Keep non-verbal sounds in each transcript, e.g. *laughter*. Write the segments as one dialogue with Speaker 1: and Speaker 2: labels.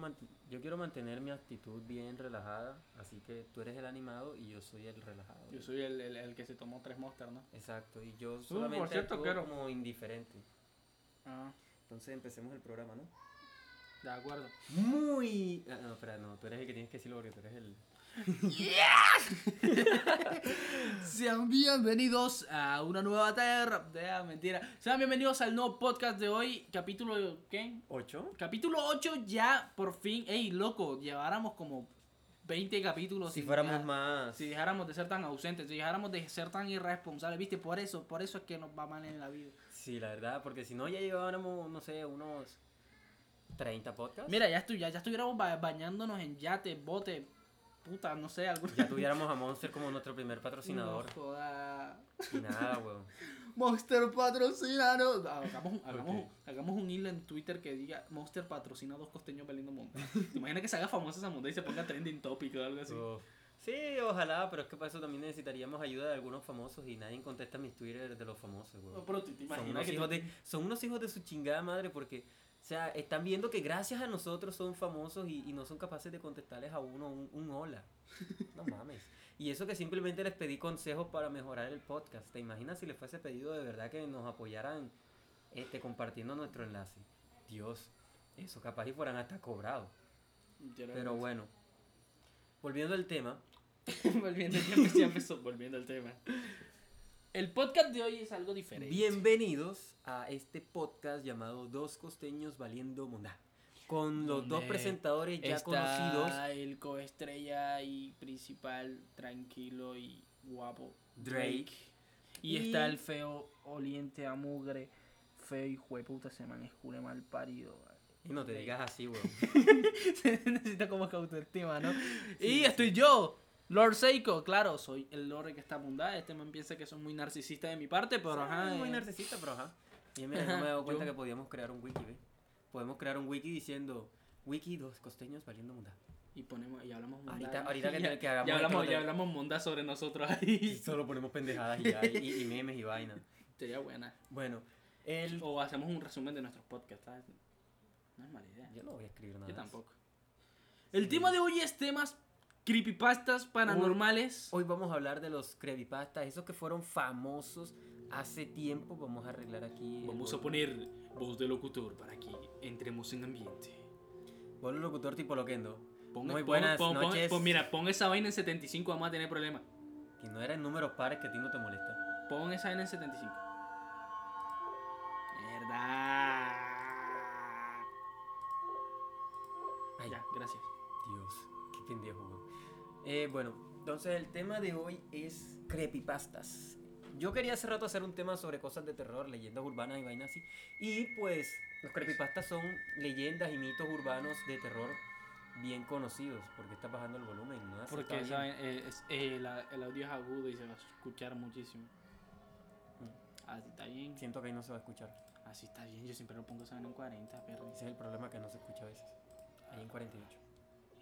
Speaker 1: quiero, yo quiero mantener mi actitud bien relajada, así que tú eres el animado y yo soy el relajado.
Speaker 2: Yo soy el, el, el que se tomó tres monsters, ¿no?
Speaker 1: Exacto, y yo
Speaker 2: por
Speaker 1: solamente
Speaker 2: cierto,
Speaker 1: actúo
Speaker 2: quiero-
Speaker 1: como indiferente.
Speaker 2: Ah,
Speaker 1: Entonces empecemos el programa, ¿no?
Speaker 2: de acuerdo.
Speaker 1: Muy... Ah, no, espera, no, tú eres el que tienes que decirlo porque tú eres el... *laughs*
Speaker 2: Sean bienvenidos a una nueva terra. Ah, mentira. Sean bienvenidos al nuevo podcast de hoy. Capítulo. ¿Qué?
Speaker 1: ¿Ocho?
Speaker 2: Capítulo 8 ya por fin. Ey, loco, lleváramos como 20 capítulos.
Speaker 1: Si fuéramos
Speaker 2: dejar-
Speaker 1: más...
Speaker 2: Si dejáramos de ser tan ausentes, si dejáramos de ser tan irresponsables, ¿viste? Por eso, por eso es que nos va mal en la vida.
Speaker 1: Sí, la verdad, porque si no ya llevábamos, no sé, unos 30 podcasts.
Speaker 2: Mira, ya, estu- ya, ya estuviéramos ba- bañándonos en yate, bote, puta, no sé, algún...
Speaker 1: Ya *laughs* tuviéramos a Monster como nuestro primer patrocinador.
Speaker 2: No joda.
Speaker 1: Y nada, weón. *laughs*
Speaker 2: Monster patrocinanos. Hagamos, hagamos, hagamos un hilo en Twitter que diga Monster patrocina a dos costeños valiendo monta. ¿Te imaginas que se haga famosa esa monta y se ponga trending topic o algo así?
Speaker 1: Sí, ojalá, pero es que para eso también necesitaríamos ayuda de algunos famosos y nadie contesta mis Twitter de los famosos,
Speaker 2: No,
Speaker 1: weón.
Speaker 2: pero te, te
Speaker 1: Son
Speaker 2: imaginas
Speaker 1: unos,
Speaker 2: que
Speaker 1: hijos de, son unos hijos de su chingada madre porque, o sea, están viendo que gracias a nosotros son famosos y, y no son capaces de contestarles a uno un, un hola. *laughs* No mames. Y eso que simplemente les pedí consejos para mejorar el podcast. ¿Te imaginas si les fuese pedido de verdad que nos apoyaran este, compartiendo nuestro enlace? Dios, eso capaz y fueran hasta cobrados. Pero bueno, volviendo al tema,
Speaker 2: volviendo, ya empezó, volviendo al tema. El podcast de hoy es algo diferente.
Speaker 1: bienvenidos a este podcast llamado Dos Costeños Valiendo Mondá. Con los dos presentadores ya
Speaker 2: Está
Speaker 1: conocidos,
Speaker 2: el coestrella y principal, tranquilo y guapo,
Speaker 1: Drake.
Speaker 2: Y,
Speaker 1: Y-
Speaker 2: está el feo oliente a mugre, feo y jueputa, se man es cule mal parido.
Speaker 1: Y no te digas así, weón. *laughs*
Speaker 2: Se necesita como que autoestima, ¿no?
Speaker 1: Sí,
Speaker 2: y estoy yo, Lord Seiko, claro, soy el Lord que está mundada. Este man piensa que son muy narcisista de mi parte, pero
Speaker 1: Sí,
Speaker 2: ajá.
Speaker 1: muy
Speaker 2: eh,
Speaker 1: narcisista, pero ajá. *laughs* Y mira, no me he dado cuenta
Speaker 2: Yo-
Speaker 1: que podíamos crear un wiki, ¿ve? Podemos crear un wiki diciendo Wiki Dos Costeños Valiendo Mondá.
Speaker 2: Y ponemos, y hablamos mundá.
Speaker 1: Ahorita- ahorita *laughs* que- que hagamos
Speaker 2: ya hablamos, ya hablamos sobre nosotros *laughs*
Speaker 1: Y
Speaker 2: ahí.
Speaker 1: solo ponemos pendejadas y, ya, y, y memes y vaina.
Speaker 2: Sería buena.
Speaker 1: Bueno, el...
Speaker 2: O hacemos un resumen de nuestros podcasts, ¿sabes? No es mala idea.
Speaker 1: Yo no voy a escribir nada.
Speaker 2: Yo tampoco. El tema de hoy es temas creepypastas paranormales.
Speaker 1: Hoy vamos a hablar de los creepypastas, esos que fueron famosos hace tiempo. Vamos a arreglar aquí.
Speaker 2: Vamos a poner voz de locutor para que entremos en ambiente.
Speaker 1: Ponle un locutor tipo Loquendo.
Speaker 2: Pon-
Speaker 1: Muy buenas
Speaker 2: pon- pon-
Speaker 1: noches.
Speaker 2: mira, pon esa vaina en 75, vamos a tener problemas.
Speaker 1: Que no eran números pares que a ti no te molesta.
Speaker 2: Pon esa vaina en 75. Verdad.
Speaker 1: Ay,
Speaker 2: Ya, gracias.
Speaker 1: Dios, qué pendejo. Eh, bueno, entonces el tema de hoy es creepypastas. Yo quería hace rato hacer un tema sobre cosas de terror, leyendas urbanas y vainas así. Y pues los creepypastas son leyendas y mitos urbanos de terror bien conocidos. porque está bajando el volumen? ¿No?
Speaker 2: Porque
Speaker 1: bien.
Speaker 2: vaina, eh, es- eh, la- el audio es agudo y se va a escuchar muchísimo. Así está bien.
Speaker 1: Siento que ahí no se va a escuchar.
Speaker 2: Así está bien. Yo siempre lo pongo en 40, perro.
Speaker 1: Ese es el problema que no se escucha a veces. Ahí en 48.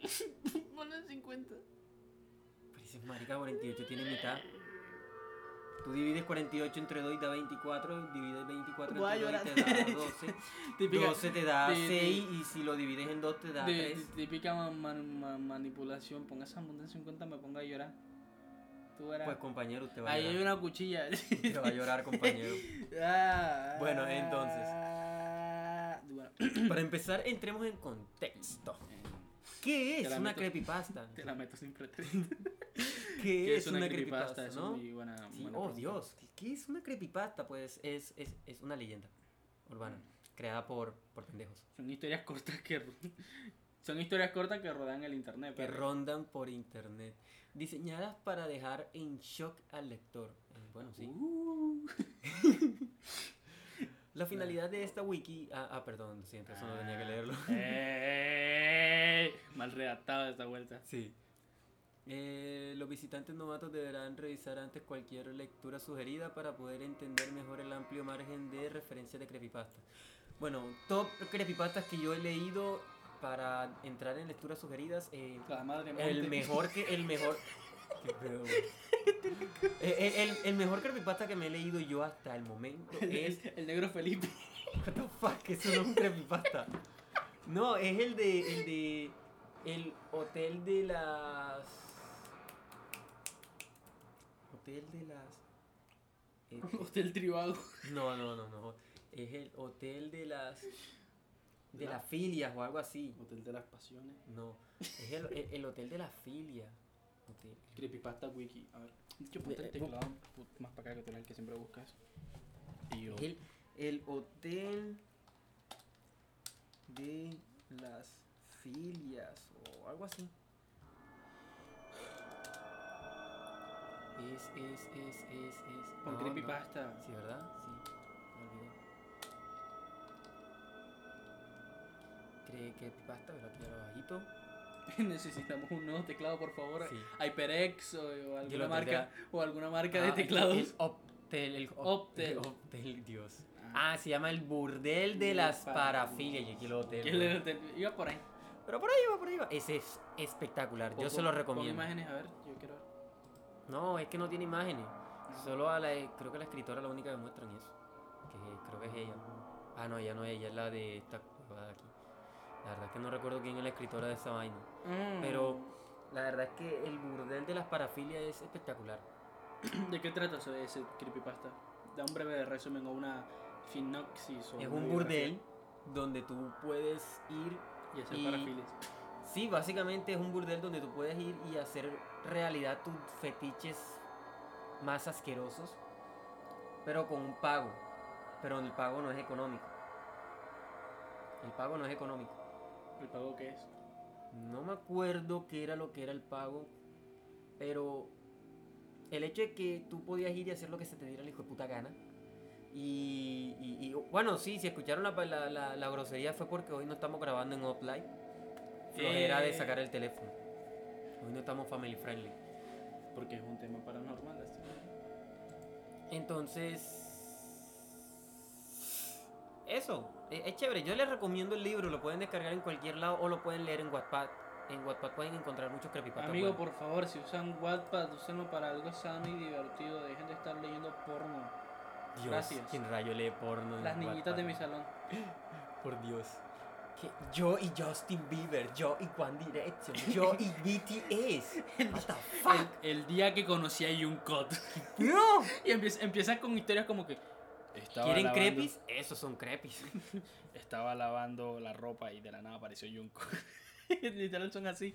Speaker 1: *laughs*
Speaker 2: Ponlo en 50.
Speaker 1: Dices, marica, 48 tiene mitad. Tú divides 48 entre 2 y da 24, divides 24
Speaker 2: Voy a
Speaker 1: entre 2 y te da *laughs* 12.
Speaker 2: Típica,
Speaker 1: 12 te da
Speaker 2: de-
Speaker 1: 6 y si lo divides en 2 te da
Speaker 2: de-
Speaker 1: 3.
Speaker 2: de- típica ma- ma- ma- manipulación. Ponga esa monta en 50, me ponga a llorar. Tú.
Speaker 1: Pues compañero, usted va a
Speaker 2: Ahí hay
Speaker 1: llorar.
Speaker 2: una cuchilla. *laughs*
Speaker 1: Usted va a llorar, compañero.
Speaker 2: Ah,
Speaker 1: Bueno, entonces.
Speaker 2: ah, bueno,
Speaker 1: Para empezar, entremos en contexto. ¿Qué
Speaker 2: Te
Speaker 1: es una
Speaker 2: meto-
Speaker 1: creepypasta?
Speaker 2: te la meto sin pretexto.
Speaker 1: ¿Qué
Speaker 2: ¿Qué
Speaker 1: es una creepypasta,
Speaker 2: Es
Speaker 1: no?
Speaker 2: muy buena,
Speaker 1: Sí,
Speaker 2: buena
Speaker 1: oh
Speaker 2: pregunta.
Speaker 1: Dios, ¿qué- ¿qué es una creepypasta? Pues es, es, es una leyenda urbana, creada por, por pendejos,
Speaker 2: Son historias cortas que *laughs* son historias cortas que rodean el internet.
Speaker 1: que
Speaker 2: perro.
Speaker 1: rondan por internet, diseñadas para dejar en shock al lector. Eh, bueno, sí.
Speaker 2: Uh. *laughs* *laughs*
Speaker 1: La finalidad de esta wiki... Ah, ah, perdón, siento, eso no tenía que leerlo.
Speaker 2: Eh, Mal redactado esta vuelta.
Speaker 1: Sí. Eh, los visitantes novatos deberán revisar antes cualquier lectura sugerida para poder entender mejor el amplio margen de referencia de creepypastas. Bueno, top creepypastas que yo he leído para entrar en lecturas sugeridas. eh,
Speaker 2: La madre
Speaker 1: el mejor que el mejor. *laughs* Qué pedo. Eh, eh, el, el mejor creepypasta que me he leído yo hasta el momento es.
Speaker 2: El, el negro Felipe. *laughs*
Speaker 1: What the fuck, eso no es un creepypasta. No, es el de. El de. El hotel de las. Hotel de las. *laughs* eh,
Speaker 2: Hotel Tribago.
Speaker 1: No, no, no, no. Es el hotel de las. De las filias o algo así.
Speaker 2: Hotel de las Pasiones.
Speaker 1: No. Es el, el, el hotel de las filias. Hotel.
Speaker 2: Creepypasta Wiki. A ver. Yo ponte el
Speaker 1: Eh,
Speaker 2: teclado más para acá que el que siempre buscas.
Speaker 1: El, el hotel de las filias o algo así. Es, es, es, es, es.
Speaker 2: Con
Speaker 1: no, no.
Speaker 2: Creepypasta.
Speaker 1: Sí, ¿verdad? Sí. Me olvidé. Cre- Creepypasta, pero aquí abajito. *laughs*
Speaker 2: Necesitamos un nuevo teclado, por favor.
Speaker 1: Sí.
Speaker 2: HyperX o, alguna marca o alguna marca
Speaker 1: Ah,
Speaker 2: de
Speaker 1: el-
Speaker 2: teclados.
Speaker 1: El Optel, el op-
Speaker 2: Optel.
Speaker 1: el Optel, Dios.
Speaker 2: Ah.
Speaker 1: Ah, se llama el burdel de las
Speaker 2: Para-
Speaker 1: parafilias. Y aquí lo hotel.
Speaker 2: Le- te- iba por ahí.
Speaker 1: Pero por ahí va, por ahí va. Ese es espectacular. Yo se lo recomiendo.
Speaker 2: Imágenes, a ver.
Speaker 1: No, es que no tiene imágenes. Solo a la. Creo que la escritora es la única que muestran eso. Que creo que es ella. Ah, no, ella no es ella, es la de esta de aquí. La verdad es que no recuerdo quién es la escritora de esa vaina.
Speaker 2: Mm.
Speaker 1: Pero la verdad es que el burdel de las parafilias es espectacular. *clears throat*
Speaker 2: ¿De qué trata ese, ese creepypasta? Da un breve resumen o una sinopsis. O
Speaker 1: Es un burdel donde tú puedes ir
Speaker 2: Y hacer
Speaker 1: y-
Speaker 2: parafiles.
Speaker 1: Sí, básicamente es un burdel donde tú puedes ir y hacer realidad tus fetiches más asquerosos, pero con un pago. Pero el pago no es económico. El pago no es económico.
Speaker 2: ¿El pago qué es?
Speaker 1: No me acuerdo qué era lo que era el pago, pero el hecho de que tú podías ir y hacer lo que se te diera el hijo de puta gana. Y, y- y, bueno, sí, si escucharon la, la, la- la grosería fue porque hoy no estamos grabando en offline. Flojera de
Speaker 2: Eh.
Speaker 1: sacar el teléfono. Hoy no estamos family friendly.
Speaker 2: Porque es un tema paranormal.
Speaker 1: Entonces, eso, e- es, chévere. Yo les recomiendo el libro, lo pueden descargar en cualquier lado o lo pueden leer en Wattpad. En Wattpad pueden encontrar muchos creepypastas.
Speaker 2: Amigo,
Speaker 1: buenos.
Speaker 2: por favor, si usan Wattpad, úsenlo para algo sano y divertido. Dejen de estar leyendo porno.
Speaker 1: Dios,
Speaker 2: gracias.
Speaker 1: ¿quién rayo lee porno?
Speaker 2: Las niñitas de
Speaker 1: Wattpad?
Speaker 2: mi salón. *gasps*
Speaker 1: Por Dios. Yo y Justin Bieber, yo y One Direction, yo y *laughs* BTS. What the fuck?
Speaker 2: El, el día que conocí a Jungkook.
Speaker 1: No. *laughs*
Speaker 2: Y empieza, empieza con historias como que. Estaba
Speaker 1: ¿Quieren
Speaker 2: lavando-
Speaker 1: crepis? Esos son crepis. *laughs*
Speaker 2: Estaba lavando la ropa y de la nada apareció Jungkook. Literal son así.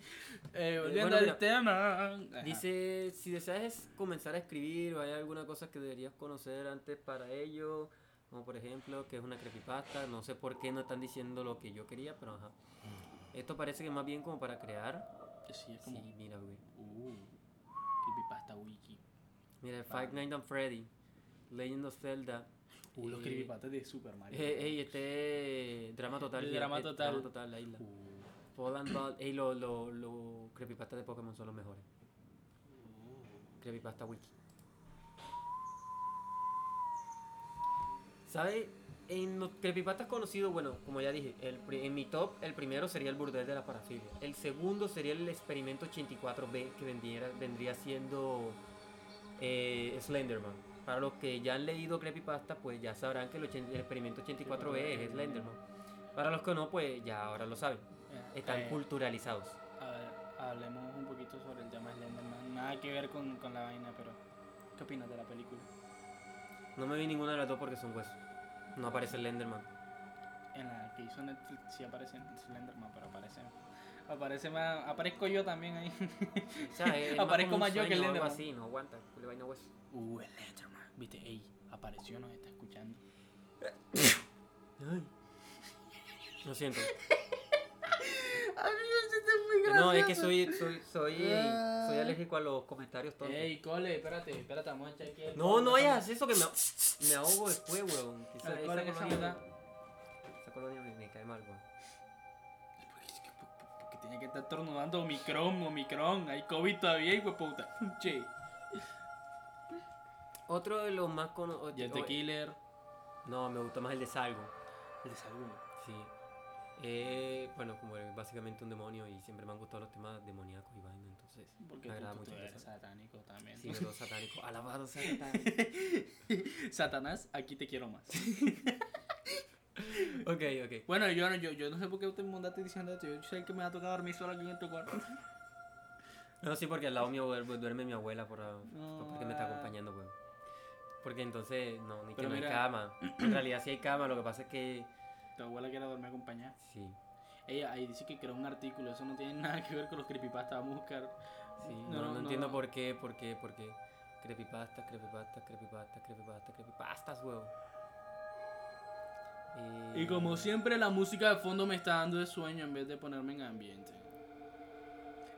Speaker 2: Eh, volviendo
Speaker 1: bueno,
Speaker 2: al tema. Ajá.
Speaker 1: Dice, si deseas comenzar a escribir o hay alguna cosa que deberías conocer antes para ello, como por ejemplo que es una creepypasta, no sé por qué no están diciendo lo que yo quería, pero ajá. Esto parece que más bien como para crear.
Speaker 2: Sí, es como.
Speaker 1: Sí, mira, güey.
Speaker 2: Uh, creepypasta wiki.
Speaker 1: Mira, Five Nights at Freddy, Legend of Zelda.
Speaker 2: Uh, los
Speaker 1: eh,
Speaker 2: creepypastas de Super Mario.
Speaker 1: eh, ey, este drama total. Here-
Speaker 2: Drama
Speaker 1: eh,
Speaker 2: Total.
Speaker 1: Drama total, la isla.
Speaker 2: Uh,
Speaker 1: Fall and Ball, ey, los lo, lo creepypastas de Pokémon son los mejores.
Speaker 2: uh.
Speaker 1: Creepypasta Wiki. ¿Sabe? En los creepypastas conocidos, bueno, como ya dije, el, en mi top, el primero sería el burdel de la parafilia. El segundo sería el experimento 84B, que vendiera, vendría siendo eh, Slenderman. Para los que ya han leído creepypasta, pues ya sabrán que el, el experimento 84B es Slenderman. Para los que no, pues ya ahora lo saben.
Speaker 2: Eh,
Speaker 1: Están
Speaker 2: eh,
Speaker 1: culturalizados.
Speaker 2: A ver, hablemos un poquito sobre el tema Slenderman. Nada que ver con, con la vaina, pero. ¿Qué opinas de la película?
Speaker 1: No me vi ninguna de las dos porque son huesos. No aparece Slenderman.
Speaker 2: En la que hizo Netflix sí aparece Slenderman, pero aparece. Aparece más. Aparezco yo también ahí.
Speaker 1: O sea, es
Speaker 2: Aparezco más yo que
Speaker 1: o algo
Speaker 2: Slenderman.
Speaker 1: así, no aguanta, le vaina hueso.
Speaker 2: Uh, Slenderman. Viste, ey, apareció, nos está escuchando.
Speaker 1: Lo siento.
Speaker 2: Este es muy
Speaker 1: No, es que soy, soy, soy, soy alérgico a los comentarios tontos.
Speaker 2: Ey, cole, espérate, espérate, vamos a echar aquí. el-
Speaker 1: No, no hayas eso que me, *laughs* me ahogo después, weón.
Speaker 2: En
Speaker 1: esa
Speaker 2: esa
Speaker 1: colonia, esa colonia me, me cae mal, weón.
Speaker 2: Porque, tiene que estar estornudando Omicron, Omicron. Hay COVID todavía, hijo de puta. Che.
Speaker 1: Otro de los más conocidos.
Speaker 2: Y el de Killer.
Speaker 1: No, me gusta más el de Salvo.
Speaker 2: El de Salud.
Speaker 1: Sí. Eh, bueno, como básicamente un demonio y siempre me han gustado los temas demoníacos y vaina, entonces
Speaker 2: Porque
Speaker 1: me agrada
Speaker 2: tú,
Speaker 1: mucho
Speaker 2: tú eres satánico también.
Speaker 1: Sí, los satánicos. *laughs* Alabado sea Satán. *laughs*
Speaker 2: Satanás, aquí te quiero más. *laughs*
Speaker 1: Ok, ok.
Speaker 2: Bueno, yo, no- yo, yo no sé por qué usted me mandaste diciendo esto. Yo sé que me va a tocar dormir solo aquí en este cuarto.
Speaker 1: No, sí, porque al lado mío duerme, duerme mi abuela por, ah,
Speaker 2: No,
Speaker 1: porque me está
Speaker 2: ah.
Speaker 1: acompañando, güey. Porque entonces, no, ni que
Speaker 2: Pero
Speaker 1: no hay
Speaker 2: mira-
Speaker 1: cama. En *clears throat* realidad sí hay cama, lo que pasa es que,
Speaker 2: Tu abuela quiere dormir acompañada.
Speaker 1: sí,
Speaker 2: Ella ahí dice que creó un artículo. Eso no tiene *laughs* nada que ver con los creepypasta. Vamos a buscar.
Speaker 1: sí.
Speaker 2: No,
Speaker 1: No, no,
Speaker 2: no,
Speaker 1: entiendo
Speaker 2: no.
Speaker 1: por qué, por qué, por qué. Creepypasta, creepypasta, creepypasta, creepypasta, creepypastas, huevo. Eh,
Speaker 2: Y como siempre, la música de fondo me está dando de sueño en vez de ponerme en ambiente.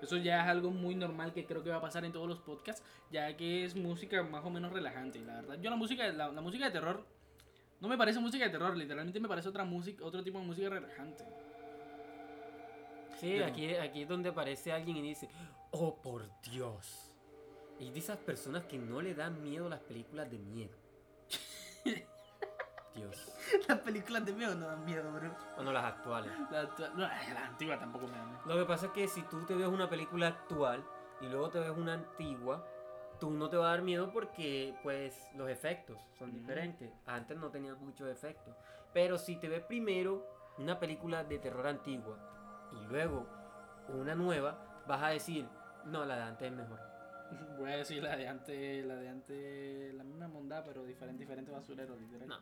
Speaker 2: Eso ya es algo muy normal que creo que va a pasar en todos los podcasts, ya que es música más o menos relajante. La verdad, yo la música, la, la música de terror no me parece música de terror, literalmente me parece otra música, otro tipo de música relajante.
Speaker 1: Sí, aquí, aquí es donde aparece alguien y dice, oh por Dios. Y de esas personas que no le dan miedo las películas de miedo. *laughs* Dios.
Speaker 2: Las películas de miedo no dan miedo, bro.
Speaker 1: Bueno, las actuales.
Speaker 2: La, actua- no, la antigua tampoco me da miedo.
Speaker 1: Lo que pasa es que si tú te ves una película actual y luego te ves una antigua, tú no te va a dar miedo porque pues los efectos son diferentes. Antes no tenían muchos efectos. Pero si te ves primero una película de terror antigua y luego una nueva, vas a decir, no, la de antes es mejor. *laughs*
Speaker 2: Voy a decir la de antes, la de antes, la misma mondad, pero diferente, diferente basurero, literal.
Speaker 1: No.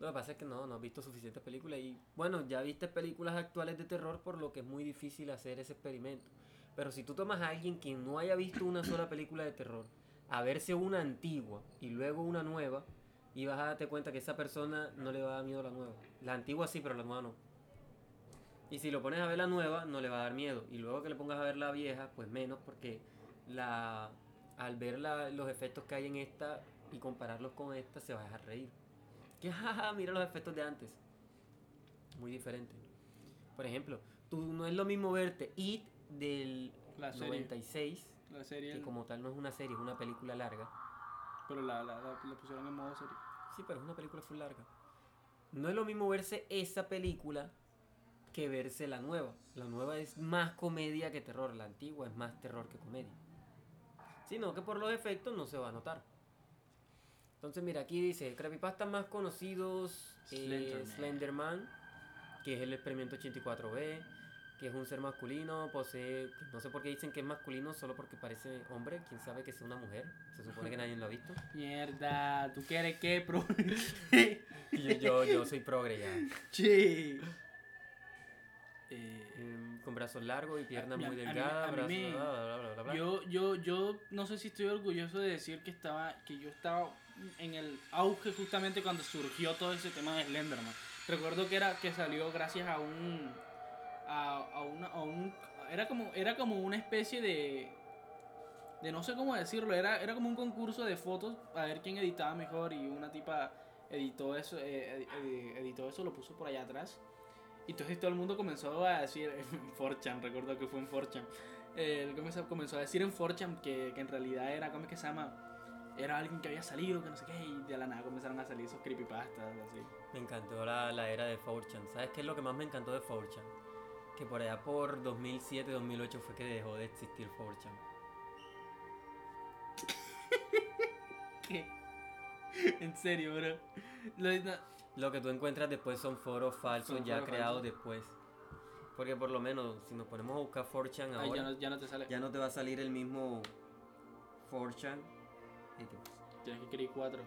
Speaker 1: Lo que pasa es que no, no has visto suficientes películas y bueno, ya viste películas actuales de terror por lo que es muy difícil hacer ese experimento. Pero si tú tomas a alguien que no haya visto una sola película de terror, a verse una antigua y luego una nueva, y vas a darte cuenta que esa persona no le va a dar miedo a la nueva. La antigua sí, pero la nueva no. Y si lo pones a ver la nueva, no le va a dar miedo. Y luego que le pongas a ver la vieja, pues menos, porque la, al ver la- los efectos que hay en esta y compararlos con esta, se va a dejar reír. Que *laughs* jaja, mira los efectos de antes. Muy diferente. Por ejemplo, tú no es lo mismo verte del
Speaker 2: La serie.
Speaker 1: 96,
Speaker 2: La serie,
Speaker 1: que como tal no es una serie, es una película larga.
Speaker 2: pero la, la, pusieron en modo serie.
Speaker 1: Sí, pero es una película full larga. No es lo mismo verse esa película que verse la nueva. La nueva es más comedia que terror, la antigua es más terror que comedia. Sino que por los efectos no se va a notar. Entonces, mira, aquí dice, creepypastas más conocidos, eh,
Speaker 2: Slenderman.
Speaker 1: Slenderman, que es el experimento 84B, que es un ser masculino, posee, no sé por qué dicen que es masculino, solo porque parece hombre, quién sabe que sea una mujer, se supone que nadie lo ha visto. *laughs*
Speaker 2: Mierda, ¿tú quieres qué, pro? *laughs*
Speaker 1: Yo, yo, yo soy progre ya.
Speaker 2: che. Eh,
Speaker 1: con brazos largos y piernas muy delgadas, brazos,
Speaker 2: yo, yo, yo no sé si estoy orgulloso de decir que estaba, que yo estaba en el auge justamente cuando surgió todo ese tema de Slenderman. Recuerdo que era que salió gracias a un, a, a una, a un, era como, era como una especie de, de no sé cómo decirlo, era, era como un concurso de fotos a ver quién editaba mejor y una tipa editó eso, eh, ed- ed- editó eso, lo puso por allá atrás. Y entonces todo el mundo comenzó a decir, *laughs* en 4chan, recuerdo que fue en 4chan, eh, comenzó a decir en 4chan que, que en realidad era, ¿cómo es que se llama? Era alguien que había salido, que no sé qué, y de la nada comenzaron a salir esos creepypastas, así.
Speaker 1: Me encantó la, la era de 4chan. ¿Sabes qué es lo que más me encantó de 4chan? Que por allá por 2007, 2008 fue que dejó de existir 4chan. *laughs*
Speaker 2: ¿Qué? en serio, bro. Lo- no-
Speaker 1: Lo que tú encuentras después son foros falsos
Speaker 2: Son
Speaker 1: ya
Speaker 2: foros
Speaker 1: creados
Speaker 2: falsos.
Speaker 1: después. Porque por lo menos, si nos ponemos a buscar 4chan
Speaker 2: ay,
Speaker 1: ahora,
Speaker 2: ya, no, ya no te sale.
Speaker 1: ya no te va a salir el mismo 4chan. Y te-
Speaker 2: Tienes que escribir 4.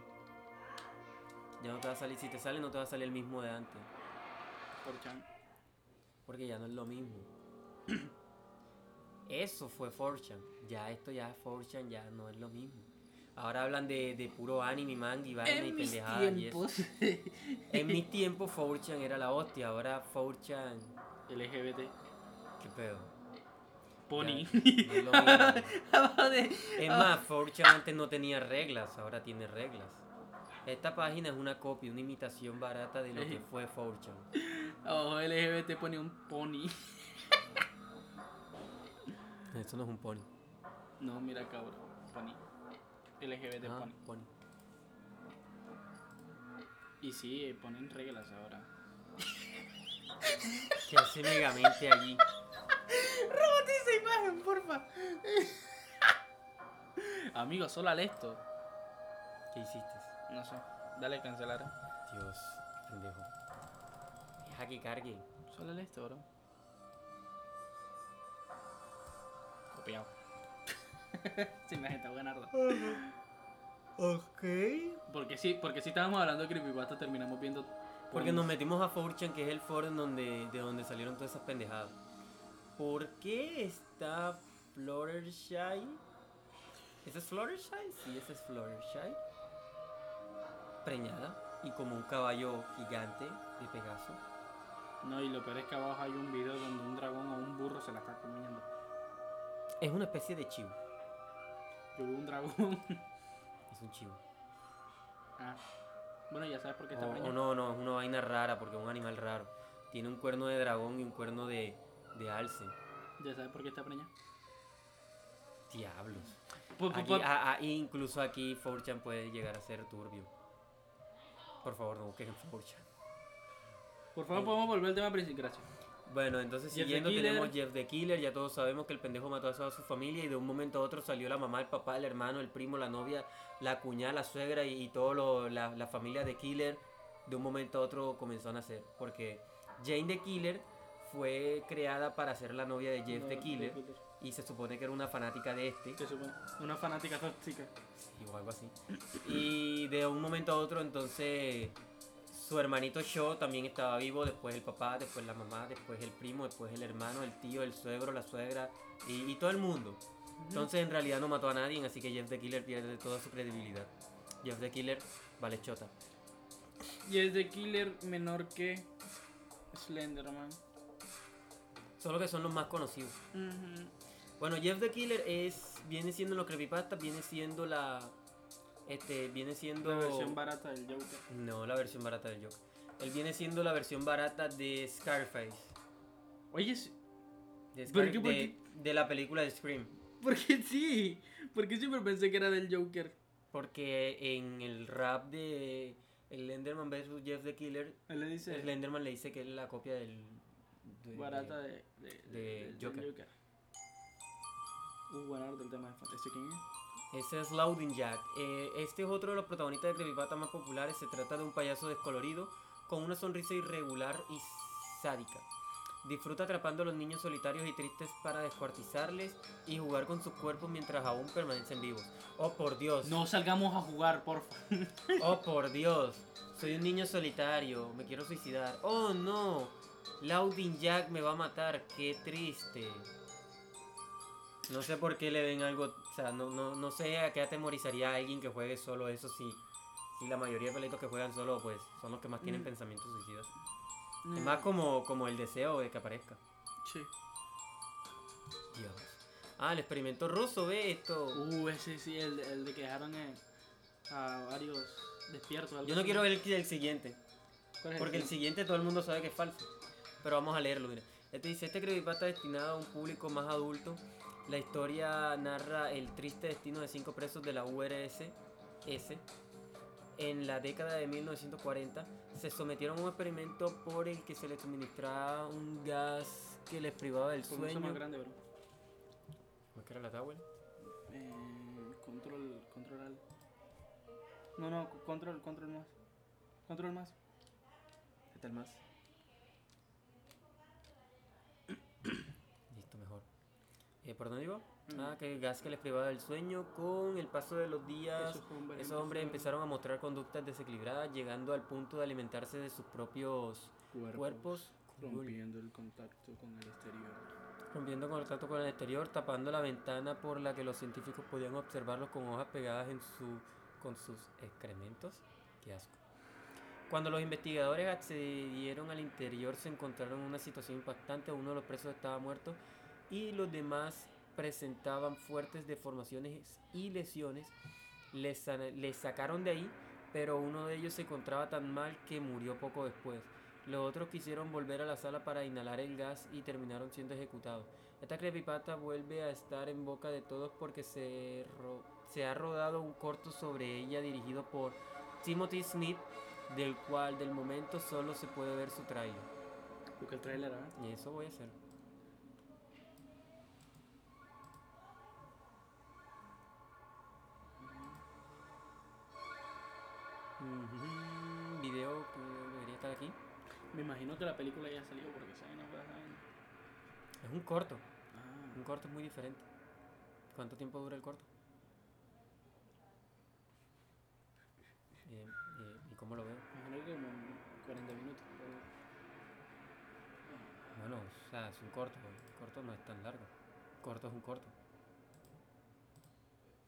Speaker 1: Ya no te va a salir, si te sale no te va a salir el mismo de antes.
Speaker 2: 4chan.
Speaker 1: Porque ya no es lo mismo. *clears throat* Eso fue 4chan. Ya esto ya es 4chan, ya no es lo mismo. Ahora hablan de, de puro anime, manga y vaina y
Speaker 2: En mis
Speaker 1: pendejadas y eso.
Speaker 2: tiempos. *laughs*
Speaker 1: En mis tiempos 4chan era la hostia, ahora 4chan...
Speaker 2: LGBT.
Speaker 1: ¿Qué pedo?
Speaker 2: Pony.
Speaker 1: Ya, *laughs* no es *laughs* Es más, 4chan antes no tenía reglas, ahora tiene reglas. Esta página es una copia, una imitación barata de lo que fue 4chan.
Speaker 2: Abajo LGBT pone un pony. *laughs*
Speaker 1: Esto no es un pony.
Speaker 2: No, mira cabrón. Pony. LGBT
Speaker 1: Ah,
Speaker 2: pony.
Speaker 1: pony.
Speaker 2: Y sí, eh, ponen reglas ahora. *laughs*
Speaker 1: ¿Qué hace Megamente allí?
Speaker 2: Robate esa imagen, porfa. *laughs* Amigo, solo al esto.
Speaker 1: ¿Qué hiciste?
Speaker 2: No sé. Dale cancelar.
Speaker 1: Dios, pendejo. Que cargue.
Speaker 2: Solo el esto, bro. Copiado. *laughs* sí, me está buenardo.
Speaker 1: Ok.
Speaker 2: Porque sí, porque si estábamos hablando de creepypasta, terminamos viendo.
Speaker 1: Porque nos metimos a 4chan, que es el foro en donde, de donde salieron todas esas pendejadas. ¿Por qué está Fluttershy? ¿Ese es Fluttershy? Sí, ese es Fluttershy. Preñada y como un caballo gigante de Pegaso.
Speaker 2: No, y lo peor es que abajo hay un video donde un dragón o un burro se la está comiendo.
Speaker 1: Es una especie de chivo.
Speaker 2: Yo vi un dragón. *laughs*
Speaker 1: Es un chivo.
Speaker 2: ah. Bueno, ya sabes por qué está
Speaker 1: O, o
Speaker 2: preñado.
Speaker 1: no, no, es una vaina rara porque es un animal raro. Tiene un cuerno de dragón y un cuerno de, de alce.
Speaker 2: Ya sabes por qué está preñado.
Speaker 1: Diablos. Aquí, incluso aquí 4chan puede llegar a ser turbio. Por favor, no busquen en 4chan.
Speaker 2: por favor, podemos volver al tema principal. Gracias.
Speaker 1: Bueno, entonces
Speaker 2: Jeff
Speaker 1: siguiendo tenemos Jeff the Killer, ya todos sabemos que el pendejo mató a toda su familia y de un momento a otro salió la mamá, el papá, el hermano, el primo, la novia, la cuñada, la suegra y, y todo lo, la, la familia de Killer de un momento a otro comenzó a nacer. Porque Jane the Killer fue creada para ser la novia de Jeff the Killer y se supone que era una fanática de este.
Speaker 2: Se supone. Una fanática tóxica.
Speaker 1: Sí, o algo así. Y de un momento a otro, entonces, su hermanito Shaw también estaba vivo, después el papá, después la mamá, después el primo, después el hermano, el tío, el suegro, la suegra y, y todo el mundo. Entonces, en realidad no mató a nadie, así que Jeff the Killer pierde toda su credibilidad. Jeff the Killer vale chota.
Speaker 2: Es de Killer menor que Slenderman.
Speaker 1: Solo que son los más conocidos.
Speaker 2: Ujú.
Speaker 1: Bueno, Jeff the Killer es viene siendo en los creepypastas, viene siendo la este viene siendo
Speaker 2: La versión barata del Joker.
Speaker 1: No, la versión barata del Joker. Él viene siendo la versión barata de Scarface.
Speaker 2: Oye, sí-
Speaker 1: De,
Speaker 2: ¿Por
Speaker 1: Scar-
Speaker 2: qué? ¿Por
Speaker 1: de- de la película de Scream.
Speaker 2: porque sí. Porque siempre pensé que era del Joker.
Speaker 1: Porque en el rap de el Enderman vs Jeff the Killer,
Speaker 2: Él le dice
Speaker 1: el Enderman le dice que es la copia del. de-
Speaker 2: barata de, de, del-
Speaker 1: Joker.
Speaker 2: Uh, bueno, del tema de fantasía. ¿Quién es?
Speaker 1: Ese es Louding Jack. Eh, este es otro de los protagonistas de creepypasta más populares. Se trata de un payaso descolorido con una sonrisa irregular y sádica. Disfruta atrapando a los niños solitarios y tristes para descuartizarles y jugar con sus cuerpos mientras aún permanecen vivos. Oh por Dios.
Speaker 2: No salgamos a jugar, porfa. *laughs* *laughs*
Speaker 1: Oh por Dios. Soy un niño solitario. Me quiero suicidar. Oh no. Louding Jack me va a matar. Qué triste. No sé por qué le ven algo. O sea, no, no, no sé a qué atemorizaría a alguien que juegue solo eso si, si la mayoría de pelitos que juegan solo pues son los que más tienen
Speaker 2: Mm.
Speaker 1: pensamientos suicidas. Es
Speaker 2: Mm,
Speaker 1: más como, como el deseo de que aparezca.
Speaker 2: Sí.
Speaker 1: Dios. Ah, el experimento ruso, ve esto.
Speaker 2: Uh, ese sí, el, el de que dejaron eh, a varios despiertos. algo
Speaker 1: Yo no
Speaker 2: así.
Speaker 1: quiero ver el, el siguiente.
Speaker 2: ¿Cuál es
Speaker 1: Porque el
Speaker 2: siguiente?
Speaker 1: siguiente todo el mundo sabe que es falso. Pero vamos a leerlo, mira. Este dice, este creepypasta destinado a un público más adulto. La historia narra el triste destino de cinco presos de la URSS. En la década de 1940 se sometieron a un experimento por el que se les suministraba un gas que les privaba del sueño.
Speaker 2: más grande, bro.
Speaker 1: ¿Cómo es que era la Tower?
Speaker 2: Eh, control, control al. No, no, co- control, control más. Control más.
Speaker 1: Este el más. Listo, mejor. Eh, ¿Por dónde iba?
Speaker 2: Mm.
Speaker 1: Ah, que gas que les privaba del sueño. Con el paso de los días,
Speaker 2: Esos hombres
Speaker 1: esos hombres
Speaker 2: empezaron-
Speaker 1: empezaron a mostrar conductas desequilibradas, llegando al punto de alimentarse de sus propios
Speaker 2: Cuerpos,
Speaker 1: cuerpos,
Speaker 2: Rompiendo el contacto con el exterior.
Speaker 1: rompiendo contacto con el exterior, tapando la ventana por la que los científicos podían observarlos con hojas pegadas en su, con sus excrementos. Qué asco. Cuando los investigadores accedieron al interior se encontraron en una situación impactante. Uno de los presos estaba muerto y los demás presentaban fuertes deformaciones y lesiones. Les, les sacaron de ahí, pero uno de ellos se encontraba tan mal que murió poco después. Los otros quisieron volver a la sala para inhalar el gas y terminaron siendo ejecutados. Esta creepypasta vuelve a estar en boca de todos porque se, ro- se ha rodado un corto sobre ella dirigido por Timothy Smith, del cual del momento solo se puede ver su trailer.
Speaker 2: Busca el trailer, ¿ah?
Speaker 1: Y eso voy a hacer. Video que debería estar aquí.
Speaker 2: Me imagino que la película ya salió porque esa vaina fue hace años.
Speaker 1: Es un corto.
Speaker 2: Ah,
Speaker 1: Un corto es muy diferente. ¿Cuánto tiempo dura el corto? Eh, eh, ¿Y cómo lo veo?
Speaker 2: imagino que como 40 minutos. pero-
Speaker 1: Bueno, o sea, es un corto. El corto no es tan largo. Corto es un corto.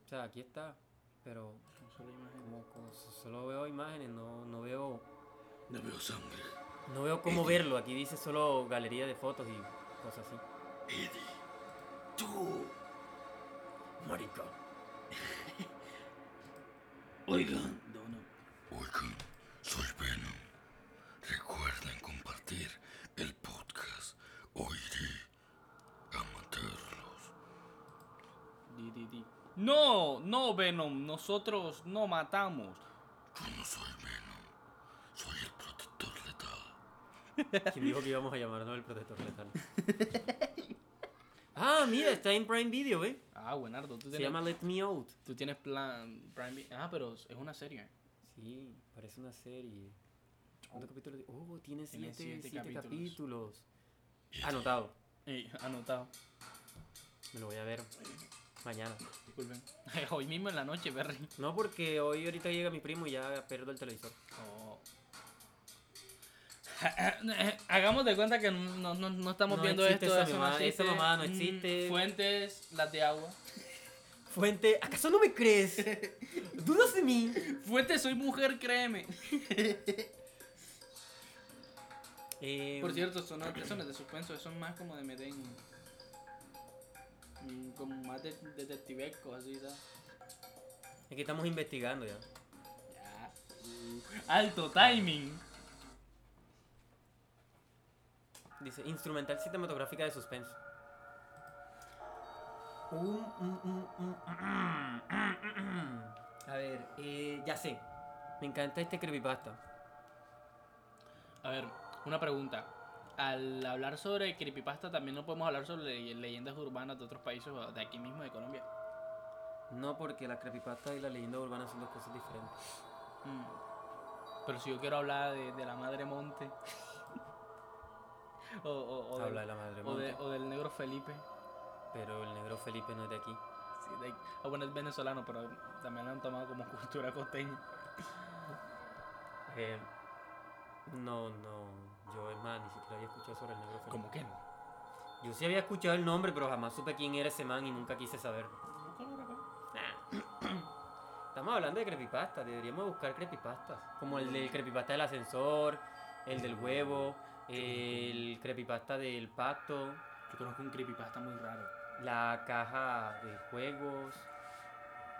Speaker 1: O sea, aquí está. Pero
Speaker 2: solo
Speaker 1: como, como so- solo veo imágenes, no, no veo
Speaker 3: No veo sangre.
Speaker 1: no veo cómo verlo. Aquí dice solo galería de fotos y cosas así.
Speaker 3: Eddie. Tú.
Speaker 1: Marica. *laughs*
Speaker 3: Oigan. Soy Venom. Recuerden compartir el podcast. O iré a matarlos.
Speaker 2: Di, di, di. No, no, Venom. Nosotros no matamos.
Speaker 3: Yo no soy Venom. Soy el protector letal. *laughs*
Speaker 1: ¿Quién dijo que íbamos a llamarnos el protector letal? *laughs* ah, mira, está en Prime Video, ¿eh?
Speaker 2: Ah, buenardo. Tú
Speaker 1: Se
Speaker 2: tienes,
Speaker 1: llama Let Me Out.
Speaker 2: tú tienes plan. Prime Vi- ah, pero es una serie.
Speaker 1: Sí, parece una serie. ¿Cuántos capítulos? Oh, tiene
Speaker 2: Tiene
Speaker 1: siete,
Speaker 2: siete
Speaker 1: siete
Speaker 2: capítulos.
Speaker 1: capítulos. Anotado.
Speaker 2: Ey, anotado.
Speaker 1: Me lo voy a ver mañana.
Speaker 2: Disculpen. *laughs* Hoy mismo en la noche, Berry.
Speaker 1: No, porque hoy ahorita llega mi primo y ya pierdo el televisor.
Speaker 2: Oh. *laughs* Hagamos de cuenta que no, no- no estamos
Speaker 1: No
Speaker 2: viendo esto.
Speaker 1: esa mamada, esa mamada no
Speaker 2: Mm,
Speaker 1: existe.
Speaker 2: Fuentes, las de agua. *laughs*
Speaker 1: Fuente, ¿acaso no me crees? ¿Dudas de mí?
Speaker 2: Fuentes, soy mujer, créeme.
Speaker 1: Eh,
Speaker 2: Por cierto, son, eso no es de suspenso, son más como de meter mm, como más de detectivesco, así, ¿sabes?
Speaker 1: Es que estamos investigando ya.
Speaker 2: Ya. Alto timing.
Speaker 1: Dice, instrumental cinematográfica de suspenso. A ver, eh, ya sé. Me encanta este creepypasta.
Speaker 2: A ver, una pregunta. Al hablar sobre creepypasta, también no podemos hablar sobre le- leyendas urbanas de otros países o de aquí mismo, de Colombia.
Speaker 1: No, porque la creepypasta y la leyenda urbana son dos cosas diferentes.
Speaker 2: Mm. Pero si yo quiero hablar de, de la madre Monte. *laughs* o, o, o,
Speaker 1: Habla de
Speaker 2: del,
Speaker 1: la madre
Speaker 2: de-
Speaker 1: monte,
Speaker 2: o del negro Felipe.
Speaker 1: pero el negro Felipe no es de aquí.
Speaker 2: Sí, de- ah, bueno, es venezolano, pero también lo han tomado como *laughs* cultura costeña.
Speaker 1: Eh, no, no. Yo, es más, ni siquiera había escuchado sobre el negro Felipe.
Speaker 2: ¿Cómo que no?
Speaker 1: Yo sí había escuchado el nombre, pero jamás supe quién era ese man y nunca quise saber. Estamos hablando de creepypasta, deberíamos buscar creepypastas. Como el del creepypasta del ascensor, el del huevo, el creepypasta del pacto,
Speaker 2: Yo conozco un creepypasta muy raro.
Speaker 1: la caja de juegos.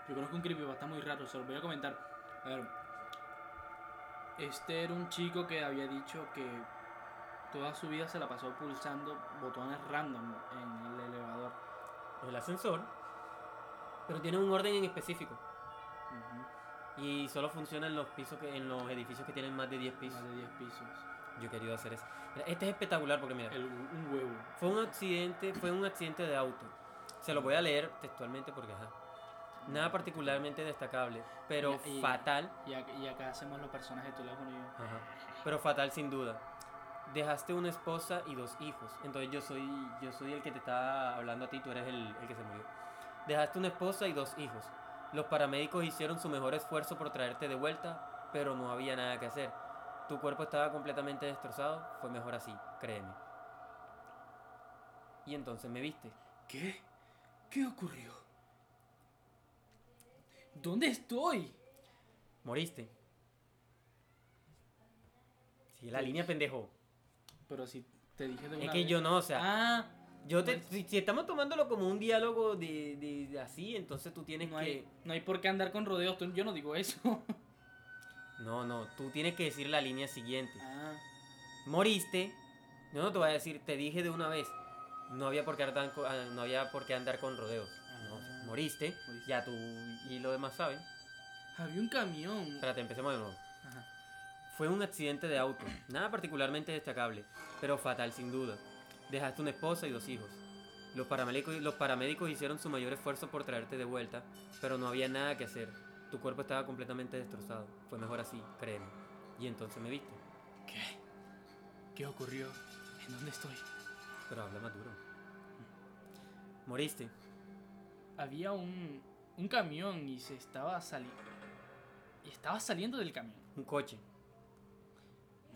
Speaker 2: Yo conozco un creepypasta muy raro, se lo voy a comentar. A ver. Este era un chico que había dicho que toda su vida se la pasó pulsando botones random en el elevador.
Speaker 1: El ascensor. Pero tiene un orden en específico. Y solo funciona en los pisos que, en los edificios que tienen más de 10 pisos.
Speaker 2: Más de 10 pisos.
Speaker 1: Yo he querido hacer eso. Mira, este es espectacular porque mira.
Speaker 2: El, un huevo.
Speaker 1: Fue un accidente, fue un accidente de auto. Se lo voy a leer textualmente porque ajá. Nada particularmente destacable, pero
Speaker 2: Y- y-
Speaker 1: fatal.
Speaker 2: Y acá, y acá hacemos los personajes, tú le pones yo.
Speaker 1: Ajá. Pero fatal sin duda. Dejaste una esposa y dos hijos. Entonces yo soy yo soy el que te está hablando a ti, tú eres el, el que se murió. Dejaste una esposa y dos hijos. Los paramédicos hicieron su mejor esfuerzo por traerte de vuelta, pero no había nada que hacer. Tu cuerpo estaba completamente destrozado, fue mejor así, créeme. Y entonces me viste.
Speaker 2: ¿Qué? ¿Qué ocurrió? ¿Dónde estoy?
Speaker 1: Moriste. Sí, la línea pendejo.
Speaker 2: Pero si te dije de
Speaker 1: Es
Speaker 2: una
Speaker 1: que
Speaker 2: vez.
Speaker 1: yo no, o sea,
Speaker 2: Ah,
Speaker 1: yo te,
Speaker 2: pues-
Speaker 1: si, si estamos tomándolo como un diálogo de, de- de así, entonces tú tienes
Speaker 2: no
Speaker 1: que...
Speaker 2: hay, no hay por qué andar con rodeos. tú- Yo no digo eso. *laughs*
Speaker 1: No, no, tú tienes que decir la línea siguiente.
Speaker 2: Ah,
Speaker 1: Moriste. Yo no te voy a decir, te dije de una vez. No había por qué andar con, ah, no había por qué andar con rodeos. No,
Speaker 2: Ah.
Speaker 1: moriste,
Speaker 2: Moriste.
Speaker 1: ya tú y los demás saben.
Speaker 2: había un camión.
Speaker 1: Espérate, empecemos de nuevo. Fue un accidente de auto, nada particularmente destacable, pero fatal sin duda. Dejaste una esposa y dos hijos. Los paramédicos, los paramédicos hicieron su mayor esfuerzo por traerte de vuelta, pero no había nada que hacer. Tu cuerpo estaba completamente destrozado. Fue mejor así, créeme. Y entonces me viste.
Speaker 2: ¿Qué? ¿Qué ocurrió? ¿En dónde estoy?
Speaker 1: Pero habla más duro. Moriste.
Speaker 2: Había un, un camión y se estaba saliendo. Y estaba saliendo del camión.
Speaker 1: Un coche.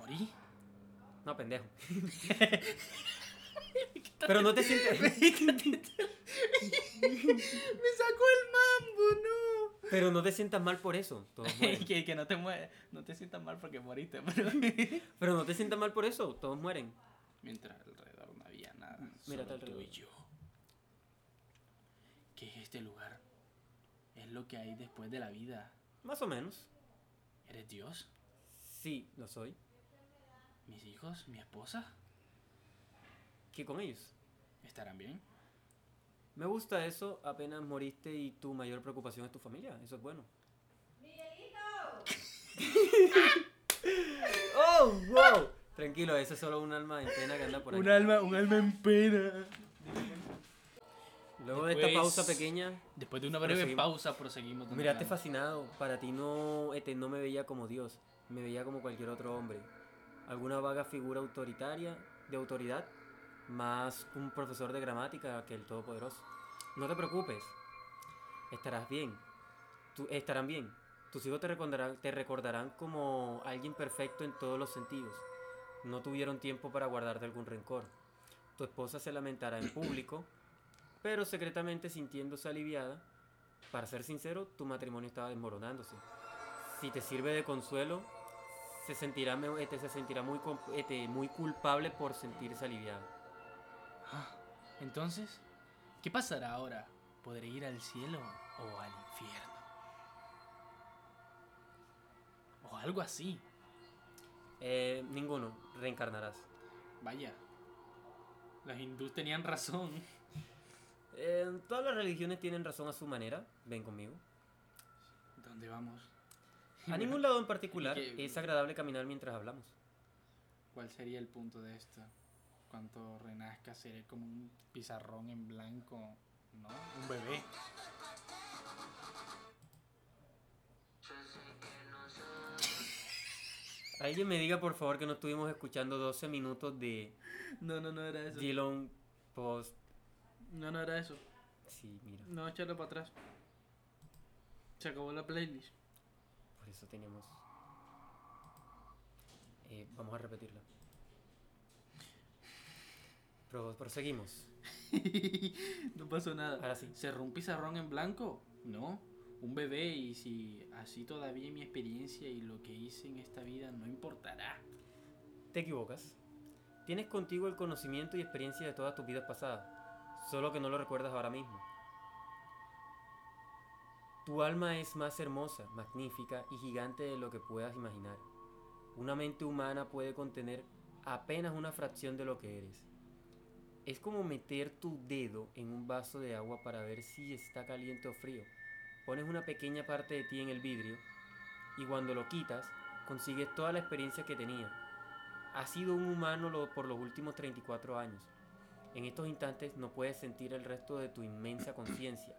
Speaker 2: Morí.
Speaker 1: No, pendejo. *laughs* Pero no te sientes. *laughs*
Speaker 2: Me sacó el mambo, no.
Speaker 1: Pero no te sientas mal por eso. Todos *laughs* mueren.
Speaker 2: que, que no te mueres, no te sientas mal porque moriste, pero
Speaker 1: Pero no te sientas mal por eso. Todos mueren.
Speaker 2: mientras alrededor no había nada,
Speaker 1: Mírate
Speaker 2: solo tú y yo. ¿Qué es este lugar? Es lo que hay después de la vida.
Speaker 1: Más o menos.
Speaker 2: ¿Eres Dios?
Speaker 1: Sí, lo soy.
Speaker 2: ¿Mis hijos? ¿Mi esposa?
Speaker 1: ¿Qué con ellos?
Speaker 2: ¿Estarán bien?
Speaker 1: Me gusta eso. Apenas moriste y tu mayor preocupación es tu familia. Eso es bueno. *laughs* ¡Oh, wow! Tranquilo, ese es solo un alma en pena que anda por ahí.
Speaker 2: alma, un alma en pena.
Speaker 1: Luego de esta pausa pequeña,
Speaker 2: Después de una breve
Speaker 1: Proseguimos.
Speaker 2: pausa, proseguimos.
Speaker 1: miraste fascinado. Para ti no, este, no me veía como Dios. Me veía como cualquier otro hombre. Alguna vaga figura autoritaria, de autoridad, más un profesor de gramática que el Todopoderoso. No te preocupes. Estarás bien. Tú, estarán bien. Tus hijos te recordarán, te recordarán como alguien perfecto en todos los sentidos. No tuvieron tiempo para guardarte algún rencor. Tu esposa se lamentará en público, pero secretamente sintiéndose aliviada. Para ser sincero, tu matrimonio estaba desmoronándose. Si te sirve de consuelo, se sentirá, este, se sentirá muy, este, muy culpable por sentirse aliviado.
Speaker 2: Ah, Entonces, ¿qué pasará ahora? ¿Podré ir al cielo o al infierno? O algo así.
Speaker 1: Eh, ninguno, reencarnarás.
Speaker 2: Vaya. Los hindús tenían razón.
Speaker 1: Eh, todas las religiones tienen razón a su manera. Ven conmigo.
Speaker 2: ¿Dónde vamos?
Speaker 1: A ningún lado en particular.
Speaker 2: Que-
Speaker 1: Es agradable caminar mientras hablamos.
Speaker 2: ¿Cuál sería el punto de esto? Cuando renazca seré como un pizarrón en blanco, ¿no? Un bebé.
Speaker 1: Alguien me diga por favor que no estuvimos escuchando 12 minutos de
Speaker 2: No, no, no era eso.
Speaker 1: Dylan Post.
Speaker 2: No, no era eso.
Speaker 1: Sí, mira.
Speaker 2: No, echarlo para atrás. Se acabó la playlist.
Speaker 1: Eso teníamos. Eh, vamos a repetirla. Pero proseguimos. *laughs*
Speaker 2: no pasó nada.
Speaker 1: Ahora sí.
Speaker 2: ¿Cerró un pizarrón en blanco? No. Un bebé y si así todavía mi experiencia y lo que hice en esta vida no importará.
Speaker 1: Te equivocas. Tienes contigo el conocimiento y experiencia de todas tus vidas pasadas, solo que no lo recuerdas ahora mismo. Tu alma es más hermosa, magnífica y gigante de lo que puedas imaginar. Una mente humana puede contener apenas una fracción de lo que eres. Es como meter tu dedo en un vaso de agua para ver si está caliente o frío. Pones una pequeña parte de ti en el vidrio y cuando lo quitas, consigues toda la experiencia que tenía. Has sido un humano por los últimos 34 años. En estos instantes no puedes sentir el resto de tu inmensa conciencia.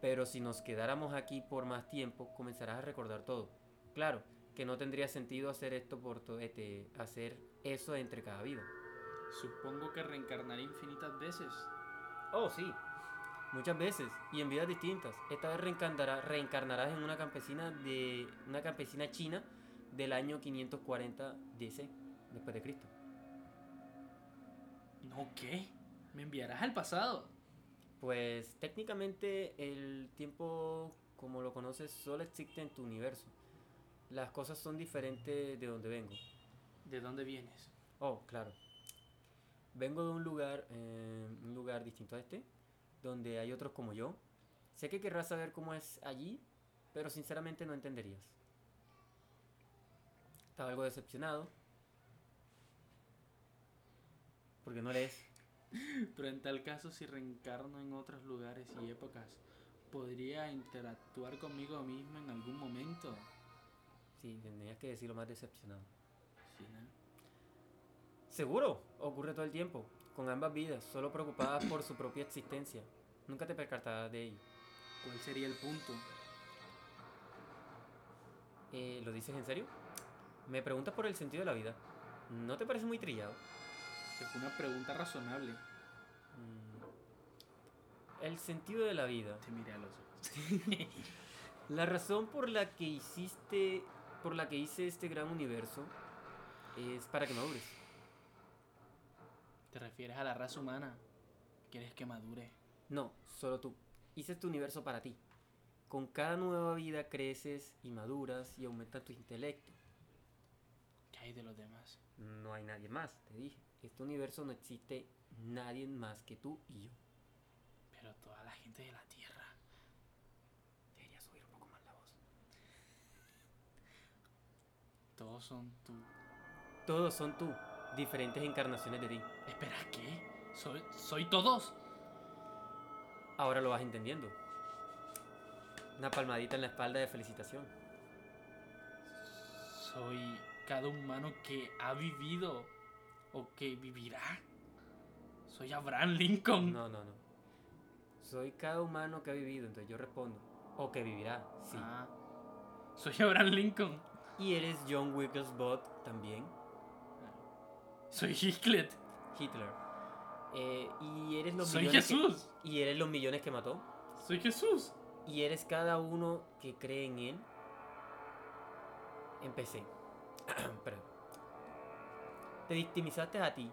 Speaker 1: Pero si nos quedáramos aquí por más tiempo, comenzarás a recordar todo. Claro, que no tendría sentido hacer esto por to- este, hacer eso entre cada vida.
Speaker 2: Supongo que reencarnaré infinitas veces.
Speaker 1: Oh, sí. Muchas veces y en vidas distintas. Esta vez reencarnará- reencarnarás en una campesina de una campesina china del año 540 DC, después de Cristo.
Speaker 2: ¿No qué? ¿Me enviarás al pasado?
Speaker 1: Pues técnicamente el tiempo como lo conoces solo existe en tu universo. Las cosas son diferentes de donde vengo.
Speaker 2: ¿De dónde vienes?
Speaker 1: Oh, claro. Vengo de un lugar, eh, un lugar distinto a este, donde hay otros como yo. Sé que querrás saber cómo es allí, pero sinceramente no entenderías. Estaba algo decepcionado. Porque no lees.
Speaker 2: Pero en tal caso, si reencarno en otros lugares y épocas, ¿podría interactuar conmigo mismo en algún momento?
Speaker 1: Sí, tendrías que decirlo más decepcionado.
Speaker 2: Sí, ¿no?
Speaker 1: Seguro, ocurre todo el tiempo, con ambas vidas, solo preocupadas por su propia existencia. Nunca te percatarás de ello.
Speaker 2: ¿Cuál sería el punto?
Speaker 1: Eh, ¿Lo dices en serio? Me preguntas por el sentido de la vida. ¿No te parece muy trillado?
Speaker 2: Es una pregunta razonable.
Speaker 1: Mm. El sentido de la vida.
Speaker 2: Te miré a los ojos. *laughs*
Speaker 1: La razón por la que hiciste, por la que hice este gran universo, es para que madures.
Speaker 2: ¿Te refieres a la raza humana? ¿Quieres que madure?
Speaker 1: No, solo tú. Hice este universo para ti. Con cada nueva vida creces y maduras y aumenta tu intelecto.
Speaker 2: ¿Qué hay de los demás?
Speaker 1: No hay nadie más, te dije. Este universo no existe nadie más que tú y yo.
Speaker 2: Pero toda la gente de la Tierra.
Speaker 1: Deberías subir un poco más la voz.
Speaker 2: Todos son tú.
Speaker 1: Todos son tú, diferentes encarnaciones de ti.
Speaker 2: Espera, ¿qué? ¿Soy, soy todos?
Speaker 1: Ahora lo vas entendiendo. Una palmadita en la espalda de felicitación.
Speaker 2: Soy cada humano que ha vivido o que vivirá. Soy Abraham Lincoln.
Speaker 1: No, no, no. Soy cada humano que ha vivido, entonces yo respondo. O que vivirá, sí.
Speaker 2: Ah, soy Abraham Lincoln.
Speaker 1: Y eres John Wigglesbot también.
Speaker 2: Soy Hitler.
Speaker 1: Hitler. Eh, y eres los
Speaker 2: Soy
Speaker 1: millones que-
Speaker 2: Jesús.
Speaker 1: y eres los millones que mató.
Speaker 2: Soy Jesús.
Speaker 1: Y eres cada uno que cree en él. Empecé. *clears throat* Perdón. Te victimizaste a ti.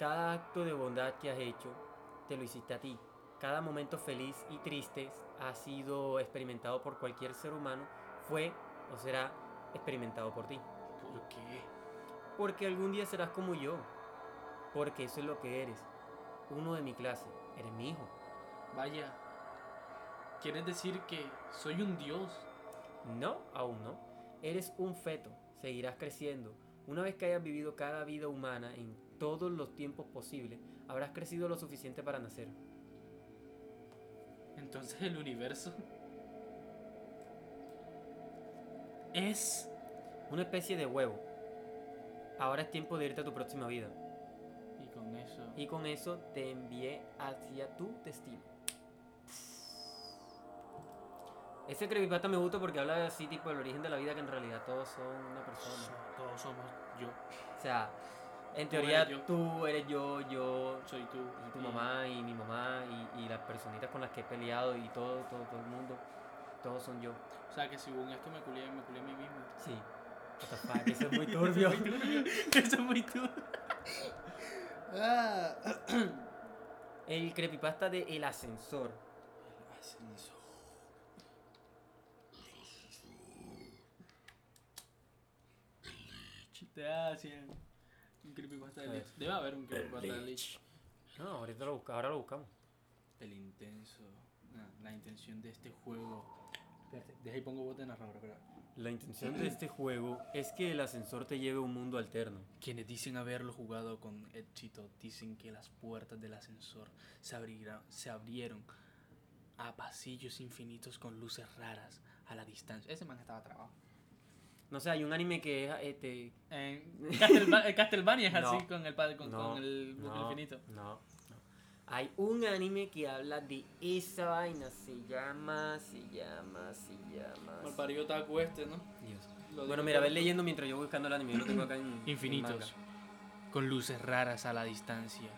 Speaker 1: Cada acto de bondad que has hecho, te lo hiciste a ti. Cada momento feliz y triste ha sido experimentado por cualquier ser humano, fue o será experimentado por ti.
Speaker 2: ¿Por qué?
Speaker 1: Porque algún día serás como yo. Porque eso es lo que eres. Uno de mi clase. Eres mi hijo.
Speaker 2: Vaya. ¿Quieres decir que soy un dios?
Speaker 1: No, aún no. Eres un feto. Seguirás creciendo. Una vez que hayas vivido cada vida humana en todos los tiempos posibles, habrás crecido lo suficiente para nacer.
Speaker 2: Entonces el universo es
Speaker 1: Una especie de huevo. Ahora es tiempo de irte a tu próxima vida.
Speaker 2: y con eso
Speaker 1: Y con eso te envié hacia tu destino. Ese creepypasta me gusta porque habla así tipo del origen de la vida que en realidad todos son una persona.
Speaker 2: so- todos somos yo.
Speaker 1: O sea, en teoría
Speaker 2: eres
Speaker 1: tú eres yo, yo,
Speaker 2: Soy tú.
Speaker 1: y tu
Speaker 2: y-
Speaker 1: mamá y mi mamá y, y las personitas con las que he peleado y todo, todo, todo el mundo, todos son yo.
Speaker 2: O sea que según esto me culé, me culé a mí mismo.
Speaker 1: Sí. What the fuck, eso es muy turbio. *laughs*
Speaker 2: Eso es muy tú. Ah.
Speaker 1: El creepypasta de El Ascensor.
Speaker 2: Ascenso. Te hacen un creepypasta de. Lich. Debe haber un creepypasta de Lich.
Speaker 1: No, ahorita lo busca, ahora lo buscamos.
Speaker 2: El intenso. la intención de este juego. Espérate, deja y pongo de narrador. espera.
Speaker 1: La intención de *clears throat* este juego es que el ascensor te lleve a un mundo alterno.
Speaker 2: Quienes dicen haberlo jugado con éxito dicen que las puertas del ascensor se, abrirá- se abrieron a pasillos infinitos con luces raras a la distancia. Ese man estaba trabado.
Speaker 1: No sé, hay un anime que es este.
Speaker 2: Eh, Castlevania es *laughs* así
Speaker 1: No.
Speaker 2: con el, con,
Speaker 1: no,
Speaker 2: con el bucle
Speaker 1: no,
Speaker 2: infinito.
Speaker 1: No, no. Hay un anime que habla de esa vaina. Se llama, se llama, se llama.
Speaker 2: El taco este, ¿no?
Speaker 1: Dios.
Speaker 2: Lo
Speaker 1: Bueno, mira, ves leyendo mientras yo voy buscando el anime. Yo lo tengo acá en. en
Speaker 2: Infinitos.
Speaker 1: manga.
Speaker 2: Con luces raras a la distancia.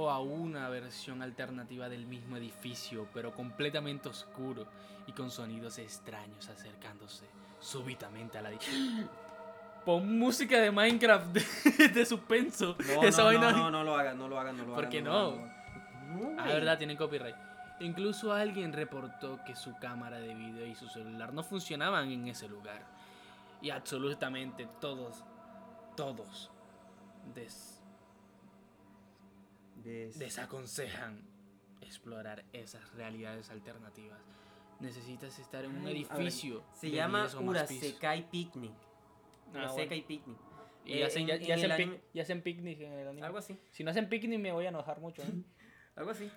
Speaker 2: O a una versión alternativa del mismo edificio, pero completamente oscuro y con sonidos extraños acercándose súbitamente a la. *gasps* Pon música de Minecraft de, *laughs* de suspenso.
Speaker 1: No,
Speaker 2: Esa
Speaker 1: no,
Speaker 2: vaina.
Speaker 1: no, no, no lo hagan, no lo hagan, no lo
Speaker 2: ¿Por
Speaker 1: hagan.
Speaker 2: qué
Speaker 1: lo
Speaker 2: no?
Speaker 1: No,
Speaker 2: Ah,
Speaker 1: güey.
Speaker 2: verdad, tienen copyright. Incluso alguien reportó que su cámara de video y su celular no funcionaban en ese lugar. Y absolutamente todos, todos des-
Speaker 1: Des-
Speaker 2: desaconsejan explorar esas realidades alternativas. Necesitas estar en un
Speaker 1: Ay,
Speaker 2: edificio.
Speaker 1: Se llama
Speaker 2: 10 o más pisos.
Speaker 1: Urasekai Picnic.
Speaker 2: Ah,
Speaker 1: Urasekai
Speaker 2: bueno.
Speaker 1: Picnic.
Speaker 2: Y
Speaker 1: Eh,
Speaker 2: hacen, ya, ya pic- picnic en el anime.
Speaker 1: Algo así.
Speaker 2: Si no hacen picnic me voy a enojar mucho. ¿eh? *laughs*
Speaker 1: Algo así.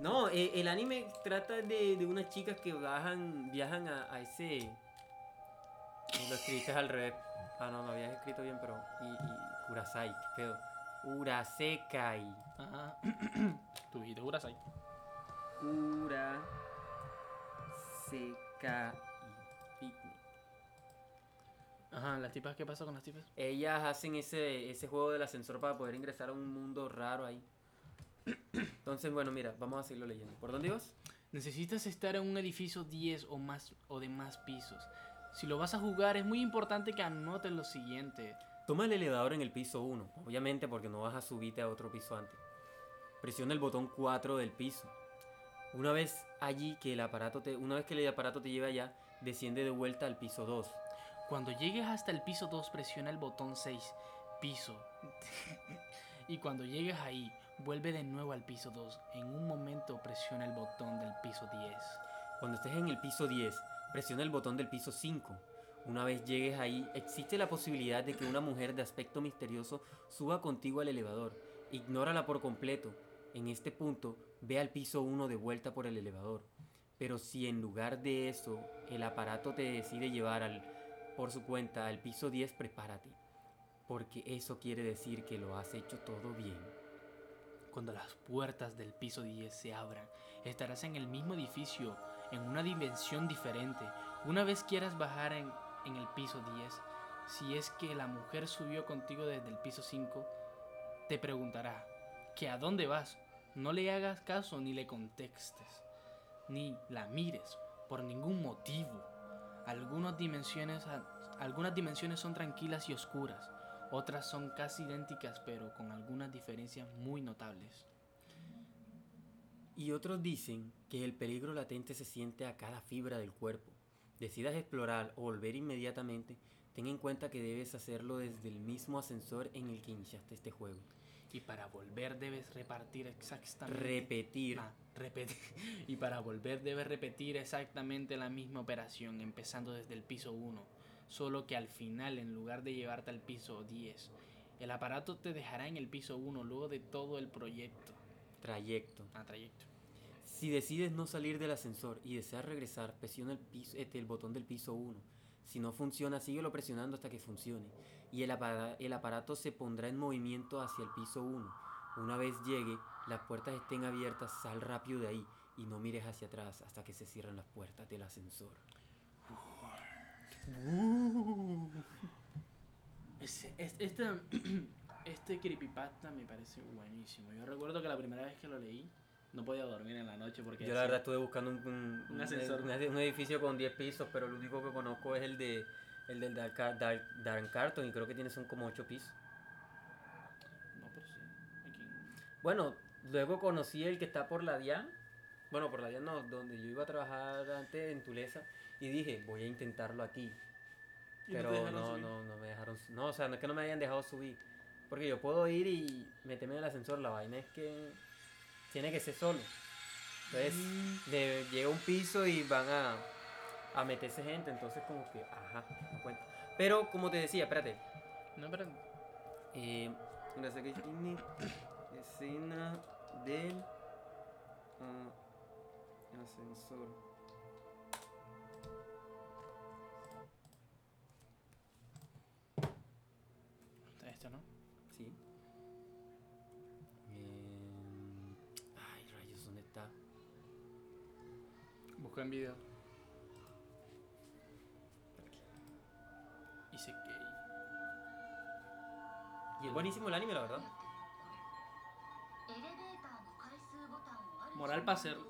Speaker 1: No, eh, el anime trata de, de unas chicas que bajan, viajan a, a ese. Lo escribiste al revés. Ah, no, lo habías escrito bien, pero. Y, y Kurasai, qué pedo. Urasekai.
Speaker 2: Ajá. Tú dijiste Urasai.
Speaker 1: Urasekai Picnic.
Speaker 2: Ajá, las tipas, ¿qué pasa con las tipas?
Speaker 1: Ellas hacen ese, ese juego del ascensor para poder ingresar a un mundo raro ahí. *clears throat* Entonces, bueno, mira, vamos a seguirlo leyendo. ¿Por dónde ibas?
Speaker 2: Necesitas estar en un edificio 10 o más o de más pisos. Si lo vas a jugar, es muy importante que anotes lo siguiente.
Speaker 1: Toma el elevador en el piso 1, obviamente porque no vas a subirte a otro piso antes. Presiona el botón 4 del piso. Una vez allí que el aparato te, una vez que el aparato te lleve allá, desciende de vuelta al piso 2.
Speaker 2: Cuando llegues hasta el piso 2, presiona el botón 6, piso. *laughs* y cuando llegues ahí, vuelve de nuevo al piso 2. En un momento presiona el botón del piso 10.
Speaker 1: Cuando estés en el piso 10, presiona el botón del piso 5. Una vez llegues ahí, existe la posibilidad de que una mujer de aspecto misterioso suba contigo al elevador. Ignórala por completo. En este punto, ve al piso 1 de vuelta por el elevador. Pero si en lugar de eso el aparato te decide llevar al, por su cuenta al piso 10, prepárate. Porque eso quiere decir que lo has hecho todo bien.
Speaker 2: Cuando las puertas del piso 10 se abran, estarás en el mismo edificio, en una dimensión diferente. Una vez quieras bajar en, en el piso 10, si es que la mujer subió contigo desde el piso 5, te preguntará, ¿que a dónde vas? No le hagas caso ni le contestes, ni la mires por ningún motivo. Algunas dimensiones, algunas dimensiones son tranquilas y oscuras, otras son casi idénticas pero con algunas diferencias muy notables.
Speaker 1: Y otros dicen que el peligro latente se siente a cada fibra del cuerpo. Decidas explorar o volver inmediatamente, ten en cuenta que debes hacerlo desde el mismo ascensor en el que iniciaste este juego.
Speaker 2: Y para volver debes repartir exactamente...
Speaker 1: Repetir.
Speaker 2: Ah, repetir. *laughs* Y para volver debes repetir exactamente la misma operación, empezando desde el piso 1. Solo que al final, en lugar de llevarte al piso 10, el aparato te dejará en el piso 1 luego de todo el proyecto.
Speaker 1: Trayecto.
Speaker 2: Ah, trayecto.
Speaker 1: Si decides no salir del ascensor y deseas regresar, presiona el, piso, este, el botón del piso 1. Si no funciona, síguelo presionando hasta que funcione. Y el, apara- el aparato se pondrá en movimiento hacia el piso 1. Una vez llegue, las puertas estén abiertas, sal rápido de ahí y no mires hacia atrás hasta que se cierren las puertas del ascensor.
Speaker 2: Ese- es- este, *clears throat* este creepypasta me parece buenísimo. Yo recuerdo que la primera vez que lo leí, no podía dormir en la noche porque...
Speaker 1: Yo la verdad estuve buscando un, un-
Speaker 2: Un ascensor.
Speaker 1: un, un edificio con 10 pisos, pero el único que conozco es el de el del Dark, Dark, Dark Carton y creo que tiene son como 8 pisos.
Speaker 2: No, pero sí. Aquí
Speaker 1: Bueno, luego conocí el que está por la DIAN. Bueno, por la DIAN no, donde yo iba a trabajar antes en Tulesa. Y dije, voy a intentarlo aquí.
Speaker 2: ¿Y no
Speaker 1: Pero
Speaker 2: dejaron
Speaker 1: no,
Speaker 2: subir?
Speaker 1: no, no me dejaron. No, o sea, no es que no me hayan dejado subir. Porque yo puedo ir y meterme en el ascensor. La vaina es que tiene que ser solo. Entonces,
Speaker 2: Mm.
Speaker 1: de- llega un piso y van a, a meterse gente. Entonces, como que, ajá, no cuenta. Pero, como te decía, espérate.
Speaker 2: No, pero...
Speaker 1: Eh, tiene escena del ah, ascensor.
Speaker 2: Esto, ¿no?
Speaker 1: Sí. Está?
Speaker 2: Busca en video. Y se que...
Speaker 1: Y es buenísimo el anime, la verdad.
Speaker 2: Moral para hacer... *laughs*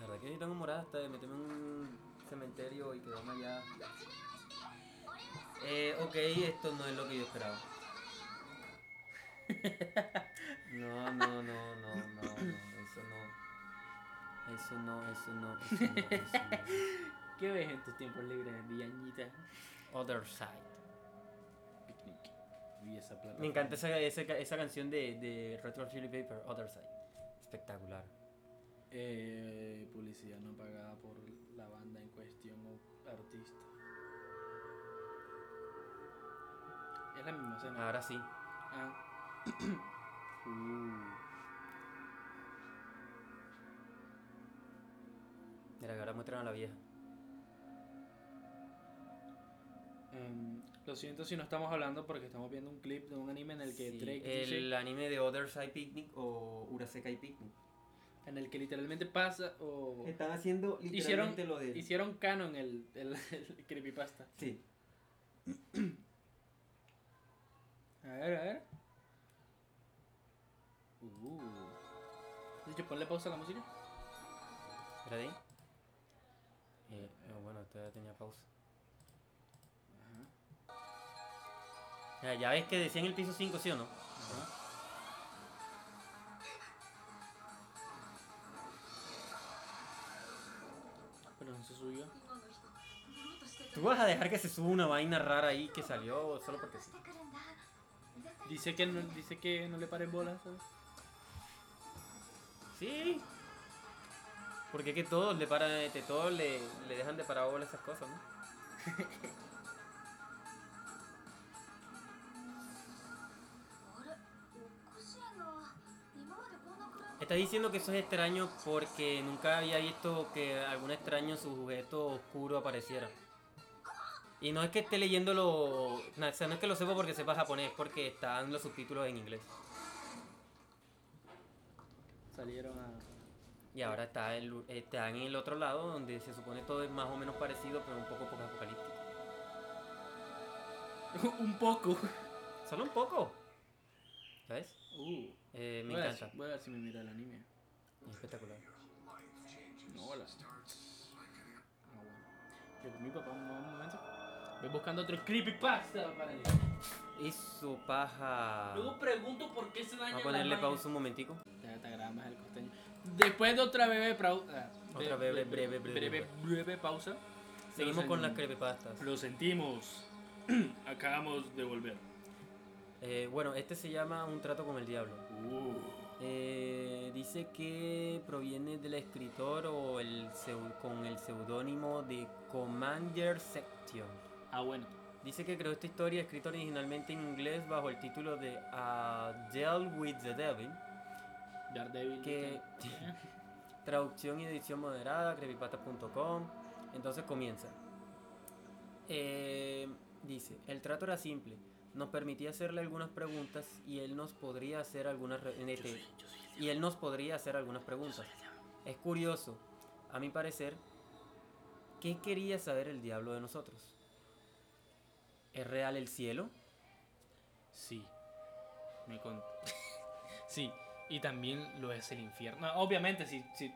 Speaker 1: La verdad que yo tengo morada hasta de meterme en un cementerio y quedarme allá. Eh, ok, esto no es lo que yo esperaba. *laughs* No, no, no, no, no, no, eso no. Eso no, eso no, eso no, eso no.
Speaker 2: ¿Qué ves en tus tiempos libres, Villañita?
Speaker 1: Other Side.
Speaker 2: Picnic. Y esa plata.
Speaker 1: Me encanta esa, esa, esa canción de, de Retro Chili Paper, Other Side. Espectacular.
Speaker 2: Eh, publicidad no pagada por la banda en cuestión o artista. Es la misma escena.
Speaker 1: Ahora sí.
Speaker 2: Ah. *clears throat* Uh.
Speaker 1: Mira, que ahora muestran a la vieja.
Speaker 2: Em, lo siento si no estamos hablando porque estamos viendo un clip de un anime en el que
Speaker 1: Sí,
Speaker 2: Drake
Speaker 1: el
Speaker 2: dice...
Speaker 1: anime de Other Side Picnic o Urasekai Picnic.
Speaker 2: En el que literalmente pasa o...
Speaker 1: Están haciendo
Speaker 2: Hicieron,
Speaker 1: literalmente lo de...
Speaker 2: hicieron canon el, el, el creepypasta.
Speaker 1: Sí. *clears throat*
Speaker 2: A ver, a ver. Dicho, ponle pausa a la música.
Speaker 1: ¿Era de ahí? Eh, no, bueno, todavía tenía pausa. Ya, ya ves que decía en el piso 5, ¿sí o no?
Speaker 2: Pero no se subió.
Speaker 1: ¿Tú vas a dejar que se suba una vaina rara ahí que salió solo porque sí?
Speaker 2: Dice que no, dice que no le paren bolas, ¿sabes?
Speaker 1: Sí. Porque es que todos le paran, este, todos le, le dejan de parábola esas cosas, ¿no? *laughs* Estás diciendo que eso es extraño porque nunca había visto que algún extraño sujeto oscuro apareciera. Y no es que esté leyéndolo, no, o sea, no es que lo sepa porque sepa japonés, porque están los subtítulos en inglés.
Speaker 2: Salieron a.
Speaker 1: Y ahora está, el, está en el otro lado donde se supone todo es más o menos parecido, pero un poco poco apocalíptico. *laughs*
Speaker 2: un poco.
Speaker 1: Solo un poco. ¿Sabes?
Speaker 2: Uh.
Speaker 1: Eh, me
Speaker 2: voy, a ver,
Speaker 1: encanta.
Speaker 2: si- voy a ver si me mira el anime.
Speaker 1: Es espectacular.
Speaker 2: No, hola. Ah, bueno. Yo con mi papá un un momento. Voy buscando otro creepypasta para él.
Speaker 1: Eso, paja.
Speaker 2: Luego pregunto por qué se daña
Speaker 1: Vamos a ponerle pausa un momentico.
Speaker 2: Ya te agrada más el costeño. Después de otra breve pausa.
Speaker 1: Otra breve, breve, breve,
Speaker 2: breve, breve pausa.
Speaker 1: Seguimos con las creepypastas.
Speaker 2: Lo sentimos. *clears throat* Acabamos de volver.
Speaker 1: Eh, bueno, este se llama Un trato con el diablo.
Speaker 2: Uh.
Speaker 1: Eh, dice que proviene del escritor o el con el seudónimo de Commander Section.
Speaker 2: Ah, bueno.
Speaker 1: Dice que creó esta historia escrita originalmente en inglés bajo el título de A Deal with the Devil,
Speaker 2: Daredevil.
Speaker 1: que *laughs* traducción y edición moderada, creepypasta.com. Entonces comienza. Eh, dice, el trato era simple. Nos permitía hacerle algunas preguntas y él nos podría hacer algunas este, y él nos podría hacer algunas preguntas. Es curioso, a mi parecer, ¿qué quería saber el diablo de nosotros? ¿Es real el cielo?
Speaker 2: Sí. Me con... *laughs* sí. Y también lo es el infierno. No, obviamente, sí. sí.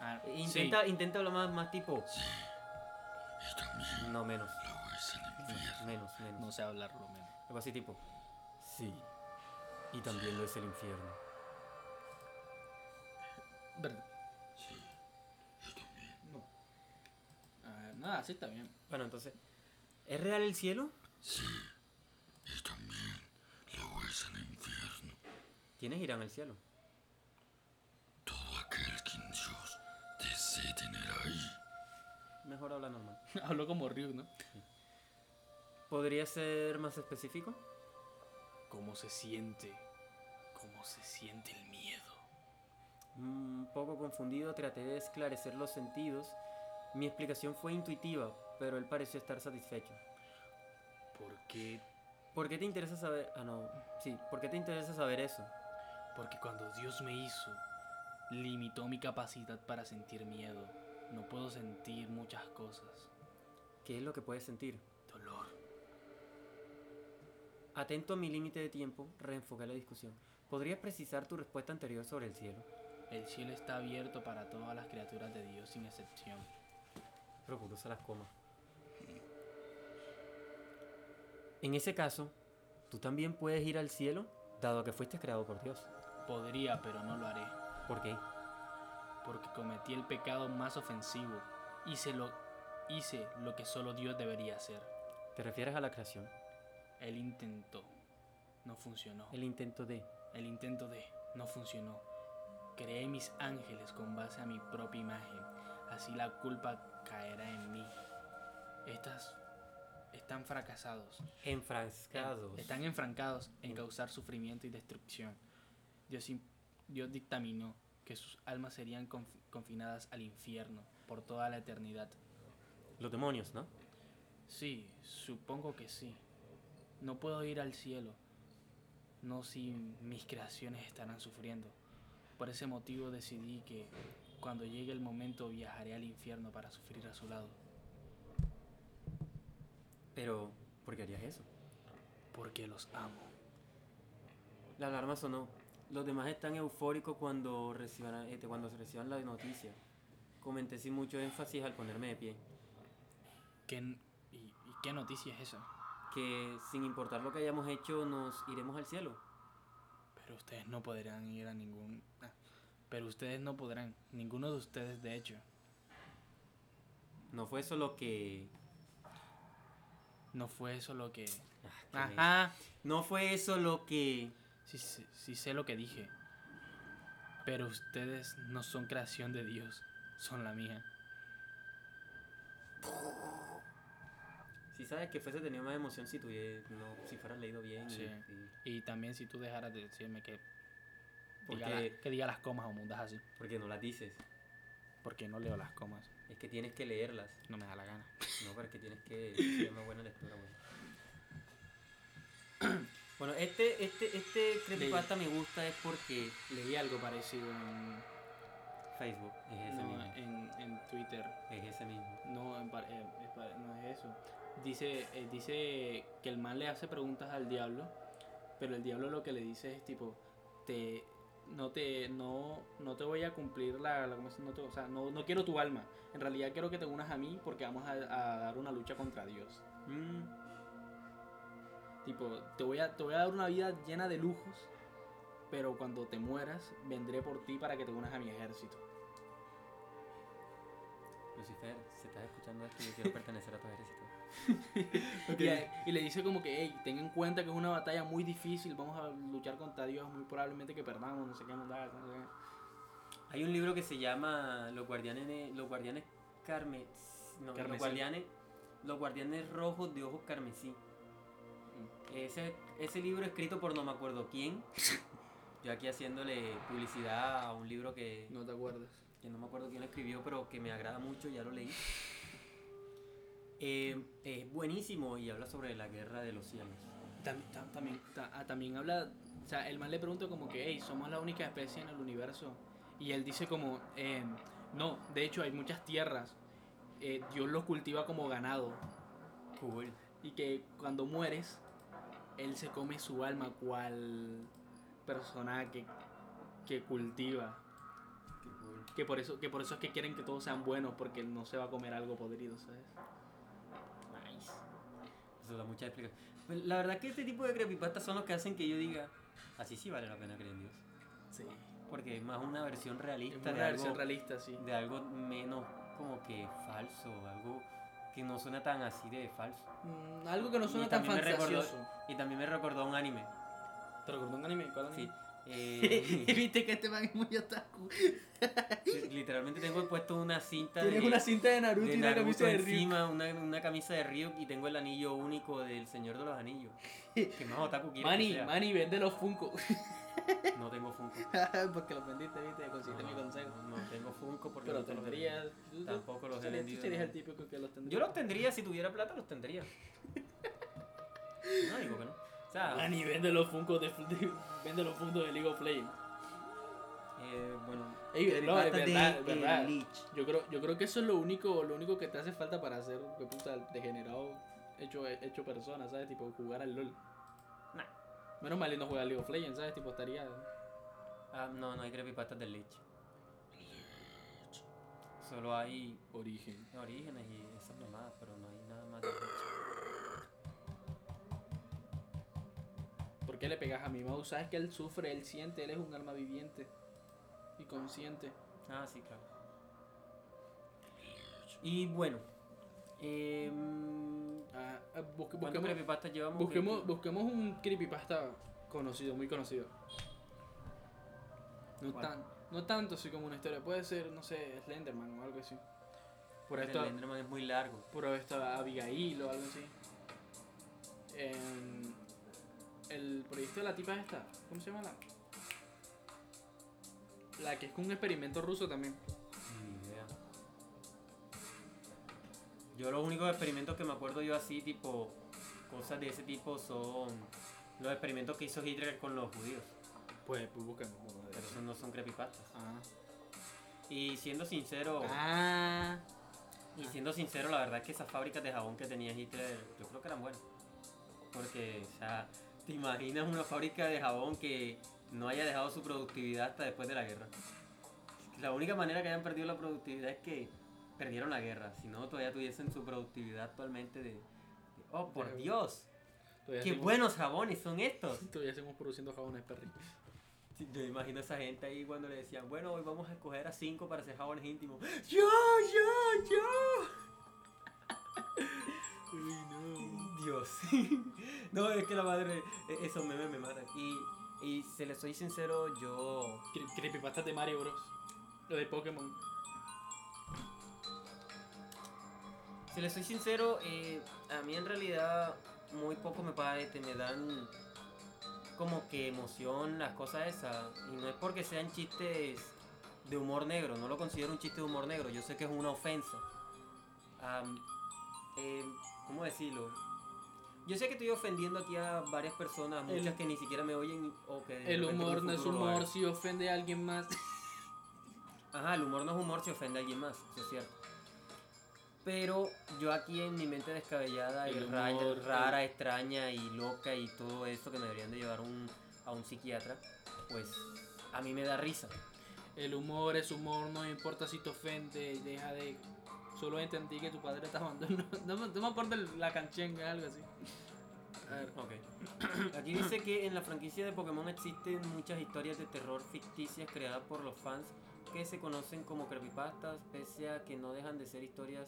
Speaker 2: Ah, sí.
Speaker 1: Intenta, intenta hablar más, más tipo.
Speaker 3: Y también
Speaker 1: No, menos.
Speaker 3: luego es el infierno.
Speaker 1: Menos, menos.
Speaker 2: No sé hablarlo menos.
Speaker 1: Algo así tipo. Sí. Y también lo es el infierno.
Speaker 2: ¿Verdad?
Speaker 3: Sí, yo también.
Speaker 2: No. Ah, nada, sí está bien.
Speaker 1: Bueno, entonces. ¿Es real el cielo?
Speaker 3: Sí, y también luego es el infierno.
Speaker 1: ¿Quiénes irán al cielo?
Speaker 3: Todo aquel que Dios desee tener ahí.
Speaker 1: Mejor habla normal. *laughs*
Speaker 2: Hablo como Ryuk, ¿no?
Speaker 1: ¿Podría ser más específico?
Speaker 2: ¿Cómo se siente? ¿Cómo se siente el miedo?
Speaker 1: Un poco confundido, traté de esclarecer los sentidos. Mi explicación fue intuitiva, pero él pareció estar satisfecho.
Speaker 2: ¿Por qué?
Speaker 1: ¿Por qué te interesa saber? Ah, no. Sí, ¿por qué te interesa saber eso?
Speaker 2: Porque cuando Dios me hizo, limitó mi capacidad para sentir miedo. No puedo sentir muchas cosas.
Speaker 1: ¿Qué es lo que puedes sentir?
Speaker 2: Dolor.
Speaker 1: Atento a mi límite de tiempo, reenfoqué la discusión. ¿Podrías precisar tu respuesta anterior sobre el cielo?
Speaker 2: El cielo está abierto para todas las criaturas de Dios sin excepción.
Speaker 1: Procuro usar las comas. En ese caso, ¿tú también puedes ir al cielo, dado que fuiste creado por Dios?
Speaker 2: Podría, pero no lo haré.
Speaker 1: ¿Por qué?
Speaker 2: Porque cometí el pecado más ofensivo. Hice lo, hice lo que solo Dios debería hacer.
Speaker 1: ¿Te refieres a la creación?
Speaker 2: Él intentó. No funcionó.
Speaker 1: El intento de...
Speaker 2: El intento de no funcionó. Creé mis ángeles con base a mi propia imagen. Así la culpa caerá en mí. Estas están fracasados.
Speaker 1: Enfrascados.
Speaker 2: Están enfrancados en causar sufrimiento y destrucción. Dios, Dios dictaminó que sus almas serían conf- confinadas al infierno por toda la eternidad.
Speaker 1: Los demonios, ¿no?
Speaker 2: Sí, supongo que sí. No puedo ir al cielo. No si mis creaciones estarán sufriendo. Por ese motivo decidí que cuando llegue el momento viajaré al infierno para sufrir a su lado.
Speaker 1: Pero, ¿por qué harías eso?
Speaker 2: Porque los amo.
Speaker 1: La alarma sonó. Los demás están eufóricos cuando reciban, este, cuando se reciban la noticia. Comenté sin mucho énfasis al ponerme de pie.
Speaker 2: ¿Qué, y, y qué noticia es esa?
Speaker 1: Que sin importar lo que hayamos hecho, nos iremos al cielo.
Speaker 2: Pero ustedes no podrán ir a ningún... ah, pero ustedes no podrán. Ninguno de ustedes, de hecho.
Speaker 1: No fue eso lo que...
Speaker 2: No fue eso lo que...
Speaker 1: Ah,
Speaker 2: Ajá.
Speaker 1: No fue eso lo que...
Speaker 2: Sí, sí, sí sé lo que dije. Pero ustedes no son creación de Dios. Son la mía.
Speaker 1: Si sabes que fuese tenido más emoción si tuviera, no, si fueras leído bien. y-
Speaker 2: Sí.
Speaker 1: y-
Speaker 2: Y también si tú dejaras de decirme que...
Speaker 1: ¿Por
Speaker 2: Diga
Speaker 1: qué?
Speaker 2: la- que diga las comas o mundas así.
Speaker 1: porque no las dices.
Speaker 2: Porque no leo las comas.
Speaker 1: Es que tienes que leerlas.
Speaker 2: No me da la gana. *laughs*
Speaker 1: No, pero es que tienes que ser una buena lectura, güey. *clears throat* Bueno, este, este, este creepypasta me gusta es porque
Speaker 2: Leí algo parecido en,
Speaker 1: Facebook es ese
Speaker 2: no,
Speaker 1: mismo.
Speaker 2: en, en Twitter.
Speaker 1: Es ese mismo.
Speaker 2: No, en eh, es no es eso. Dice, eh, dice que el man le hace preguntas al diablo, pero el diablo lo que le dice es tipo, te, no te, no, no te voy a cumplir la, la- ¿cómo se- no, te- o sea, no, no quiero tu alma. En realidad quiero que te unas a mí porque vamos a, a dar una lucha contra Dios.
Speaker 1: Mm,
Speaker 2: Tipo, te voy a, te voy a dar una vida llena de lujos, pero cuando te mueras vendré por ti para que te unas a mi ejército.
Speaker 1: Lucifer, si estás escuchando esto, yo quiero pertenecer a tu ejército. *laughs*
Speaker 2: Y, a- y le dice como que, hey, ten en cuenta que es una batalla muy difícil, vamos a luchar contra Dios, muy probablemente que perdamos, no sé qué, no sé qué.
Speaker 1: Hay un libro que se llama Los Guardianes, los Guardianes Carme, no, los. Guardianes, los Guardianes Rojos de Ojos Carmesí. Ese, ese libro escrito por no me acuerdo quién. *laughs* Yo aquí haciéndole publicidad a un libro que,
Speaker 2: No te acuerdas.
Speaker 1: que no me acuerdo quién lo escribió, pero que me agrada mucho, ya lo leí. Eh, es buenísimo y habla sobre la guerra de los cielos.
Speaker 2: También, también, ta- ah, también habla, o sea, el man le pregunta como que, hey, somos la única especie en el universo. Y él dice como, eh, no, de hecho hay muchas tierras, eh, Dios los cultiva como ganado.
Speaker 1: Cool.
Speaker 2: Y que cuando mueres, él se come su alma cual persona que, que cultiva.
Speaker 1: Qué cool.
Speaker 2: Que por, eso, que por eso es que quieren que todos sean buenos, porque no se va a comer algo podrido, ¿sabes?
Speaker 1: Nice. Eso da mucha explicación. Pues, la verdad que este tipo de creepypastas son los que hacen que yo diga, así sí vale la pena creer en Dios.
Speaker 2: Sí.
Speaker 1: Porque es más una versión
Speaker 2: Es
Speaker 1: realista
Speaker 2: una
Speaker 1: de,
Speaker 2: versión
Speaker 1: algo,
Speaker 2: realista, sí.
Speaker 1: de algo menos como que falso, algo que no suena tan así de falso.
Speaker 2: Mm, algo que no
Speaker 1: Y
Speaker 2: suena tan
Speaker 1: recordó-
Speaker 2: fantasioso.
Speaker 1: Y también me recordó un anime.
Speaker 2: ¿Te recordó un anime? ¿Cuál
Speaker 1: Sí. Eh, *laughs*
Speaker 2: Viste que este man es muy otaku.
Speaker 1: literalmente tengo puesto una cinta
Speaker 2: Tienes
Speaker 1: de,
Speaker 2: una cinta de Naruto
Speaker 1: de
Speaker 2: y una camisa de Ryuk.
Speaker 1: encima, una, una camisa de Ryuk y tengo el anillo único del Señor de los Anillos. Que más otaku quiere que sea.
Speaker 2: Manny, vende los Funko. *laughs*
Speaker 1: No tengo Funko. *laughs*
Speaker 2: porque los vendiste, viste, conseguiste mi consejo.
Speaker 1: No, no tengo Funko porque
Speaker 2: Pero
Speaker 1: no te los. Tampoco los he
Speaker 2: serías- tú
Speaker 1: vendido,
Speaker 2: serías
Speaker 1: no.
Speaker 2: el típico que los tendría.
Speaker 1: Yo los tendría, si tuviera plata los tendría. No digo que no. Sea,
Speaker 2: Manny, vende los Funko de, de- vende los Funko de League of Legends.
Speaker 1: eh, bueno.
Speaker 2: Ey, no, es
Speaker 1: de
Speaker 2: verdad, es verdad. Yo creo, yo creo que eso es lo único, lo único que te hace falta para ser de puta degenerado hecho, hecho persona, ¿sabes? Tipo jugar al LOL.
Speaker 1: Nah.
Speaker 2: Menos mal y no juega League of Legends, ¿sabes? Tipo estaría.
Speaker 1: Ah, no, no hay creepypastas del Lich. Solo hay
Speaker 2: Origen.
Speaker 1: orígenes y esas mamadas, pero no hay nada más del Lich.
Speaker 2: ¿Por qué le pegas a mi mouse? Sabes que él sufre, él siente, él es un alma viviente y consciente.
Speaker 1: Ah, sí, claro. Y bueno. em,
Speaker 2: Ah, ah, busque-
Speaker 1: ¿Cuántos
Speaker 2: busquemos,
Speaker 1: creepypastas llevamos?
Speaker 2: busquemos,
Speaker 1: Vicky?
Speaker 2: busquemos un creepypasta conocido, muy conocido. No,
Speaker 1: ¿Cuál?
Speaker 2: tan, no tanto así como una historia, puede ser, no sé, Slenderman o algo así. Por esto,
Speaker 1: Enderman es muy largo.
Speaker 2: por esto Abigail o algo así. Em, el proyecto de la tipa esta, ¿cómo se llama la? La que es un experimento ruso también.
Speaker 1: Ni idea. Yo los únicos experimentos que me acuerdo yo así, tipo, cosas de ese tipo son los experimentos que hizo Hitler con los judíos.
Speaker 2: Pues, pues busquemos.
Speaker 1: Pero eso no son creepypastas.
Speaker 2: Ah.
Speaker 1: Y siendo sincero,
Speaker 2: Ah.
Speaker 1: y siendo sincero, la verdad es que esas fábricas de jabón que tenía Hitler, yo creo que eran buenas. Porque, o sea, ¿te imaginas una fábrica de jabón que no haya dejado su productividad hasta después de la guerra? La única manera que hayan perdido la productividad es que perdieron la guerra. Si no, todavía tuviesen su productividad actualmente de... de, oh, por Dios, qué
Speaker 2: seguimos-
Speaker 1: buenos jabones son estos. *laughs*
Speaker 2: Todavía seguimos produciendo jabones perri.
Speaker 1: Sí, Yo imagino a esa gente ahí cuando le decían, bueno, hoy vamos a escoger a cinco para hacer jabones íntimos. ¡Yo, yo, yo! *laughs* Dios. *laughs* no, es que la madre, e- esos memes me matan. Y, y se les soy sincero, yo...
Speaker 2: Cre- Creepypastas de Mario Bros. Lo de Pokémon.
Speaker 1: Si les soy sincero, eh, a mí en realidad muy poco me parece, me dan como que emoción las cosas esas. Y no es porque sean chistes de humor negro, no lo considero un chiste de humor negro, yo sé que es una ofensa. Eh, ¿Cómo decirlo? Yo sé que estoy ofendiendo aquí a varias personas,
Speaker 2: El-
Speaker 1: muchas que ni siquiera me oyen o que...
Speaker 2: El humor no es humor si ofende a alguien más. *laughs*
Speaker 1: Ajá, el humor no es humor si ofende a alguien más, eso es cierto. Pero yo aquí en mi mente descabellada y
Speaker 2: El
Speaker 1: ra-
Speaker 2: humor,
Speaker 1: rara, extraña y loca y todo eso que me deberían de llevar un- a un psiquiatra, pues a mí me da risa.
Speaker 2: El humor es humor, no importa si te ofende, deja de. Solo entendí que tu padre está abandonado. *laughs* No, me- no me acuerdo la canchenga, algo así. A ver.
Speaker 1: Ok. *clears throat* Aquí dice que en la franquicia de Pokémon existen muchas historias de terror ficticias creadas por los fans que se conocen como creepypastas, pese a que no dejan de ser historias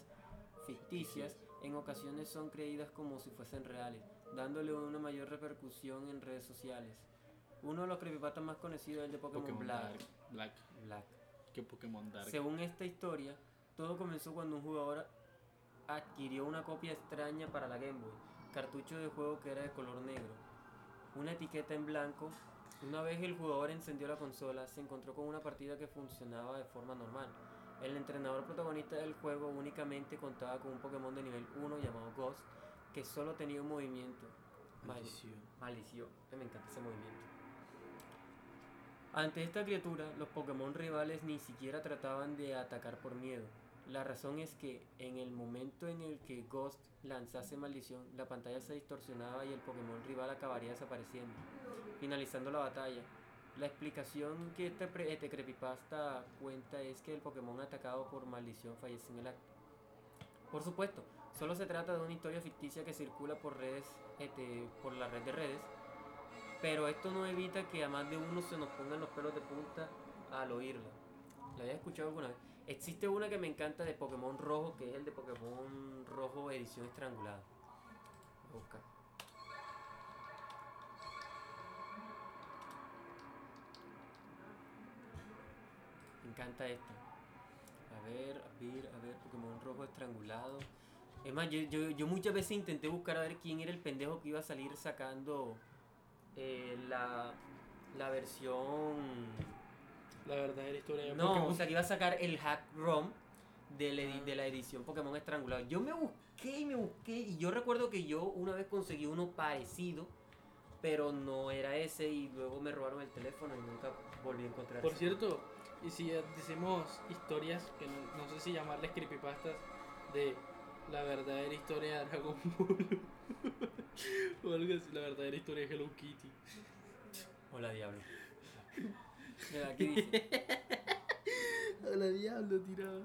Speaker 1: ficticias, en ocasiones son creídas como si fuesen reales, dándole una mayor repercusión en redes sociales. Uno de los creepypastas más conocidos es el de Pokémon,
Speaker 2: Pokémon
Speaker 1: Black.
Speaker 2: Dark. Black.
Speaker 1: Black.
Speaker 2: ¿Qué Pokémon Dark?
Speaker 1: Según esta historia, todo comenzó cuando un jugador adquirió una copia extraña para la Game Boy, cartucho de juego que era de color negro, una etiqueta en blanco. Una vez el jugador encendió la consola, se encontró con una partida que funcionaba de forma normal. El entrenador protagonista del juego únicamente contaba con un Pokémon de nivel 1 llamado Ghost, que solo tenía un movimiento. Mal-
Speaker 2: Maldición.
Speaker 1: Malicio, me encanta ese movimiento. Ante esta criatura, los Pokémon rivales ni siquiera trataban de atacar por miedo. La razón es que en el momento en el que Ghost lanzase maldición, la pantalla se distorsionaba y el Pokémon rival acabaría desapareciendo, finalizando la batalla. La explicación que este, este creepypasta cuenta es que el Pokémon atacado por maldición fallece en el acto. Por supuesto, solo se trata de una historia ficticia que circula por redes, este, por la red de redes, pero esto no evita que a más de uno se nos pongan los pelos de punta al oírla. ¿La había escuchado alguna vez? Existe una que me encanta de Pokémon Rojo, que es el de Pokémon Rojo edición estrangulada. Voy. Me encanta esta. A ver, a ver, a ver, Pokémon Rojo estrangulado. Es más, yo, yo, yo muchas veces intenté buscar a ver quién era el pendejo que iba a salir sacando eh, la, la versión...
Speaker 2: La verdadera historia de
Speaker 1: No,
Speaker 2: Pokémon.
Speaker 1: o sea, que iba a sacar el hack ROM de la, edi- de la edición Pokémon estrangulado. Yo me busqué y me busqué y yo recuerdo que yo una vez conseguí uno parecido, pero no era ese y luego me robaron el teléfono y nunca volví a encontrar
Speaker 2: Por cierto, y si decimos historias, que no, no sé si llamarles creepypastas, de la verdadera historia de Dragon *laughs* Ball. o algo así, la verdadera historia de Hello Kitty.
Speaker 1: Hola, diablo. Mira, aquí dice, *laughs*
Speaker 2: Hola diablo, tirado.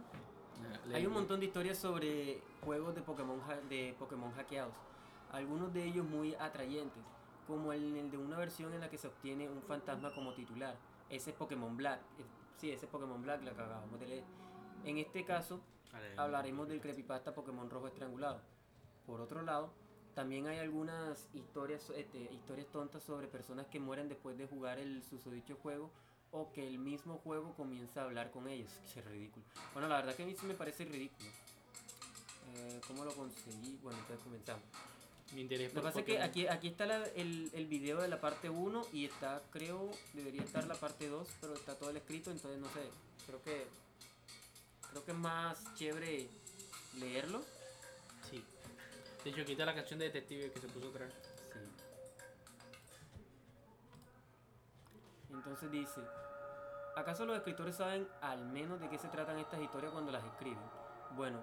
Speaker 1: Hay un montón de historias sobre juegos de Pokémon, de Pokémon hackeados, algunos de ellos muy atrayentes, como el, el de una versión en la que se obtiene un fantasma como titular. Ese es Pokémon Black. eh, Sí, ese es Pokémon Black, la que acabamos de leer. En este caso, hablaremos del creepypasta Pokémon Rojo Estrangulado. Por otro lado, también hay algunas historias, este, historias tontas sobre personas que mueren después de jugar el susodicho juego o que el mismo juego comienza a hablar con ellos. Que es ridículo. Bueno, la verdad que a mí sí me parece ridículo. Eh, ¿Cómo lo conseguí? Bueno, entonces comenzamos.
Speaker 2: Mi interés
Speaker 1: Lo que pasa es que aquí, aquí está la- el, el video de la parte 1 y está, creo, debería estar la parte 2, pero está todo el escrito, entonces no sé. Creo que creo que es más chévere leerlo.
Speaker 2: Sí. De hecho, quita la canción de detective que se puso atrás.
Speaker 1: Sí. Entonces dice, ¿Acaso los escritores saben al menos de qué se tratan estas historias cuando las escriben? Bueno,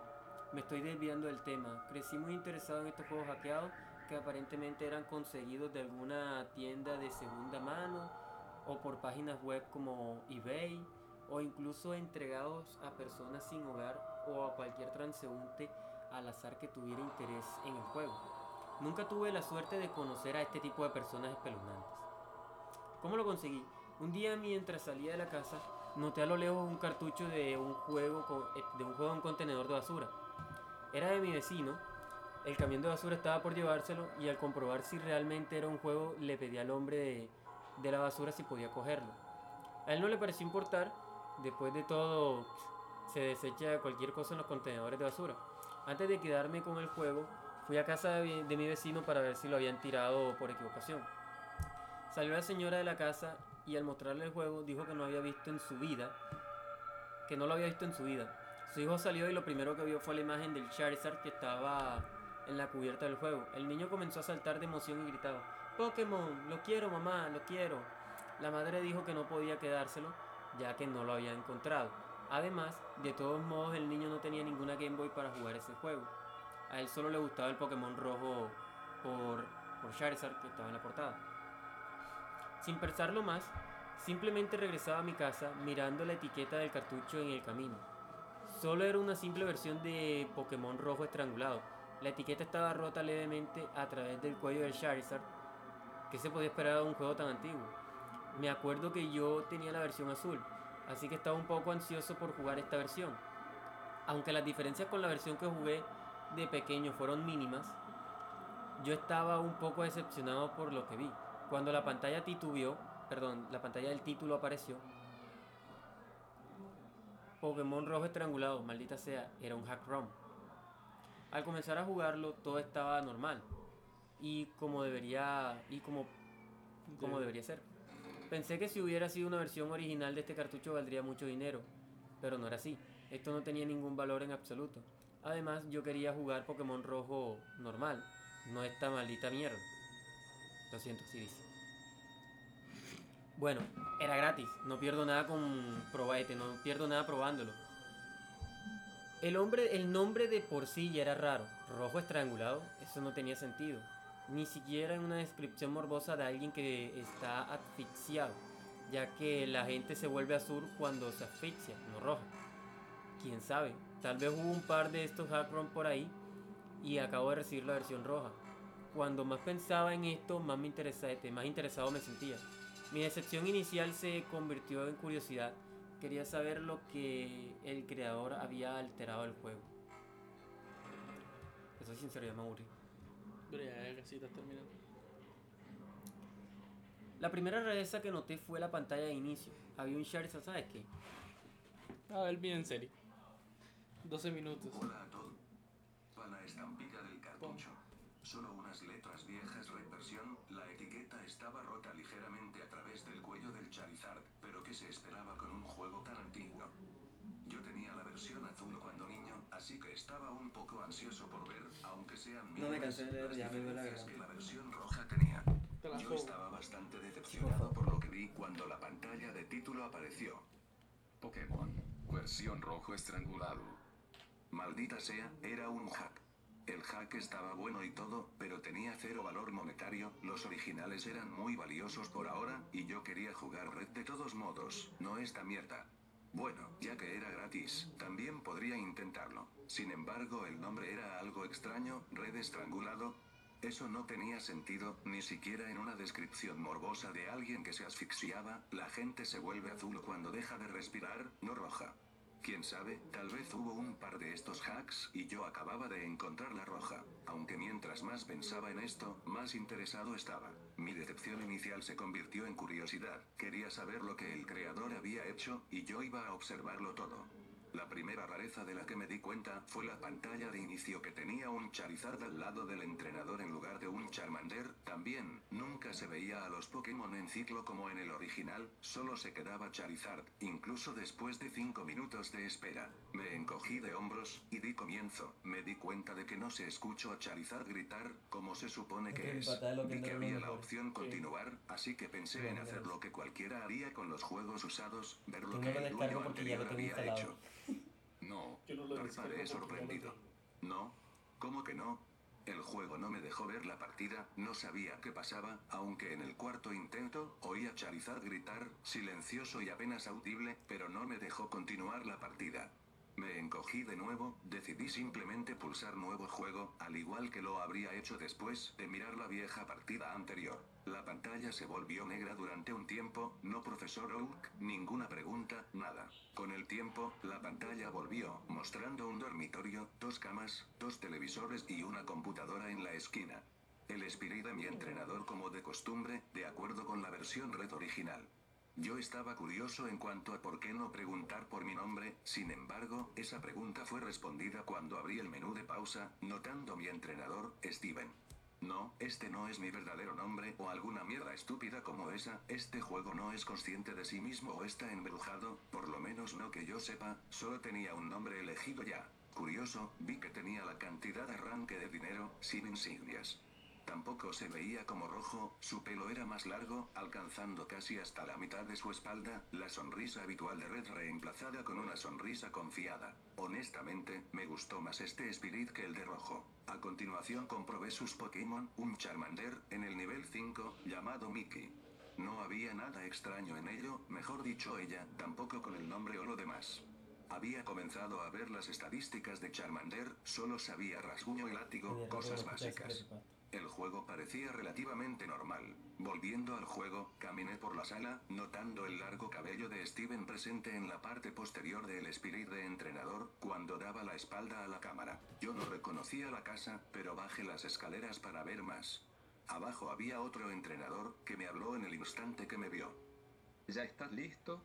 Speaker 1: me estoy desviando del tema. Crecí muy interesado en estos juegos hackeados que aparentemente eran conseguidos de alguna tienda de segunda mano o por páginas web como eBay o incluso entregados a personas sin hogar o a cualquier transeúnte al azar que tuviera interés en el juego. Nunca tuve la suerte de conocer a este tipo de personas espeluznantes. ¿Cómo lo conseguí? Un día mientras salía de la casa, noté a lo lejos un cartucho de un juego eh, de un juego en contenedor de basura. Era de mi vecino. El camión de basura estaba por llevárselo y al comprobar si realmente era un juego le pedí al hombre de, de la basura si podía cogerlo. A él no le pareció importar. Después de todo, se desecha cualquier cosa en los contenedores de basura. Antes de quedarme con el juego, fui a casa de de mi vecino para ver si lo habían tirado por equivocación. Salió la señora de la casa y al mostrarle el juego dijo que no había visto en su vida, que no lo había visto en su vida. Su hijo salió y lo primero que vio fue la imagen del Charizard que estaba en la cubierta del juego. El niño comenzó a saltar de emoción y gritaba, Pokémon, lo quiero mamá, lo quiero. La madre dijo que no podía quedárselo ya que no lo había encontrado. Además, de todos modos el niño no tenía ninguna Game Boy para jugar ese juego. A él solo le gustaba el Pokémon rojo por, por Charizard que estaba en la portada. Sin pensarlo más, simplemente regresaba a mi casa mirando la etiqueta del cartucho en el camino. Solo era una simple versión de Pokémon rojo estrangulado. La etiqueta estaba rota levemente a través del cuello del Charizard. ¿Qué se podía esperar de un juego tan antiguo? Me acuerdo que yo tenía la versión azul, así que estaba un poco ansioso por jugar esta versión. Aunque las diferencias con la versión que jugué de pequeño fueron mínimas, yo estaba un poco decepcionado por lo que vi. Cuando la pantalla titubeó, perdón, la pantalla del título apareció, Pokémon rojo estrangulado, maldita sea, era un hack ROM. Al comenzar a jugarlo, todo estaba normal y como debería y como como
Speaker 2: Sí.
Speaker 1: debería ser. Pensé que si hubiera sido una versión original de este cartucho valdría mucho dinero, pero no era así. Esto no tenía ningún valor en absoluto. Además, yo quería jugar Pokémon rojo normal, no esta maldita mierda. Lo siento, sí dice. Bueno, era gratis, no pierdo nada con probete, no pierdo nada probándolo. El, hombre, el nombre de por sí ya era raro, rojo estrangulado, eso no tenía sentido. Ni siquiera en una descripción morbosa de alguien que está asfixiado, ya que la gente se vuelve azul cuando se asfixia, no roja. Quién sabe, tal vez hubo un par de estos hack ROM por ahí y acabo de recibir la versión roja. Cuando más pensaba en esto, más, me interesa- más interesado me sentía. Mi decepción inicial se convirtió en curiosidad. Quería saber lo que el creador había alterado el juego. Te soy sincero, ya me aburrí.
Speaker 2: Pero ya casi estás terminando.
Speaker 1: La primera rareza que noté fue la pantalla de inicio. Había un Charizard, ¿sabes qué?
Speaker 2: A ver, bien en serio. 12 minutos.
Speaker 3: Hola a todos. Para la estampilla del cartucho. Solo unas letras viejas reversión, la etiqueta estaba rota ligeramente a través del cuello del Charizard, pero ¿qué se esperaba con un juego tan antiguo? Yo tenía la versión azul cuando niño, así que estaba un poco ansioso por ver, aunque sean
Speaker 1: No me cansé de leer,
Speaker 3: las
Speaker 1: ya me duele la
Speaker 3: diferencias que la versión roja tenía. Yo
Speaker 2: juego.
Speaker 3: estaba bastante decepcionado por lo que vi cuando la pantalla de título apareció.
Speaker 4: Pokémon, versión rojo estrangulado.
Speaker 3: Maldita sea, era un hack. El hack estaba bueno y todo, pero tenía cero valor monetario, los originales eran muy valiosos por ahora, y yo quería jugar red de todos modos, no esta mierda. Bueno, ya que era gratis, también podría intentarlo. Sin embargo, el nombre era algo extraño, red estrangulado. Eso no tenía sentido, ni siquiera en una descripción morbosa de alguien que se asfixiaba, la gente se vuelve azul cuando deja de respirar, no roja. Quién sabe, tal vez hubo un par de estos hacks y yo acababa de encontrar la roja. Aunque mientras más pensaba en esto, más interesado estaba. Mi decepción inicial se convirtió en curiosidad. Quería saber lo que el creador había hecho y yo iba a observarlo todo. La primera rareza de la que me di cuenta fue la pantalla de inicio que tenía un Charizard al lado del entrenador en lugar de un Charmander. También, nunca se veía a los Pokémon en ciclo como en el original, solo se quedaba Charizard, incluso después de 5 minutos de espera. Me encogí de hombros, y di comienzo. Me di cuenta de que no se escuchó a Charizard gritar, como se supone que es. Vi que había la opción continuar, así que pensé en hacer lo que cualquiera haría con los juegos usados, ver lo que el dueño anterior había hecho. No,
Speaker 2: Yo no lo
Speaker 3: sorprendido. No, ¿cómo que no? El juego no me dejó ver la partida, no sabía qué pasaba, aunque en el cuarto intento oí a Charizard gritar, silencioso y apenas audible, pero no me dejó continuar la partida. Me encogí de nuevo, decidí simplemente pulsar nuevo juego, al igual que lo habría hecho después de mirar la vieja partida anterior. La pantalla se volvió negra durante un tiempo, no profesor Oak, ninguna pregunta, nada. Con el tiempo, la pantalla volvió, mostrando un dormitorio, dos camas, dos televisores y una computadora en la esquina. El espíritu de mi entrenador como de costumbre, de acuerdo con la versión red original. Yo estaba curioso en cuanto a por qué no preguntar por mi nombre, sin embargo, esa pregunta fue respondida cuando abrí el menú de pausa, notando mi entrenador, Steven. No, este no es mi verdadero nombre o alguna mierda estúpida como esa, este juego no es consciente de sí mismo o está embrujado, por lo menos no que yo sepa, solo tenía un nombre elegido ya. Curioso, vi que tenía la cantidad de arranque de dinero, sin insignias. Tampoco se veía como rojo, su pelo era más largo, alcanzando casi hasta la mitad de su espalda, la sonrisa habitual de Red reemplazada con una sonrisa confiada. Honestamente, me gustó más este Spirit que el de rojo. A continuación comprobé sus Pokémon, un Charmander, en el nivel 5, llamado Mickey. No había nada extraño en ello, mejor dicho ella, tampoco con el nombre o lo demás. Había comenzado a ver las estadísticas de Charmander, solo sabía rasguño y látigo, cosas básicas. El juego parecía relativamente normal. Volviendo al juego, caminé por la sala, notando el largo cabello de Steven presente en la parte posterior del Spirit de entrenador, cuando daba la espalda a la cámara. Yo no reconocía la casa, pero bajé las escaleras para ver más. Abajo había otro entrenador, que me habló en el instante que me vio.
Speaker 5: ¿Ya estás listo?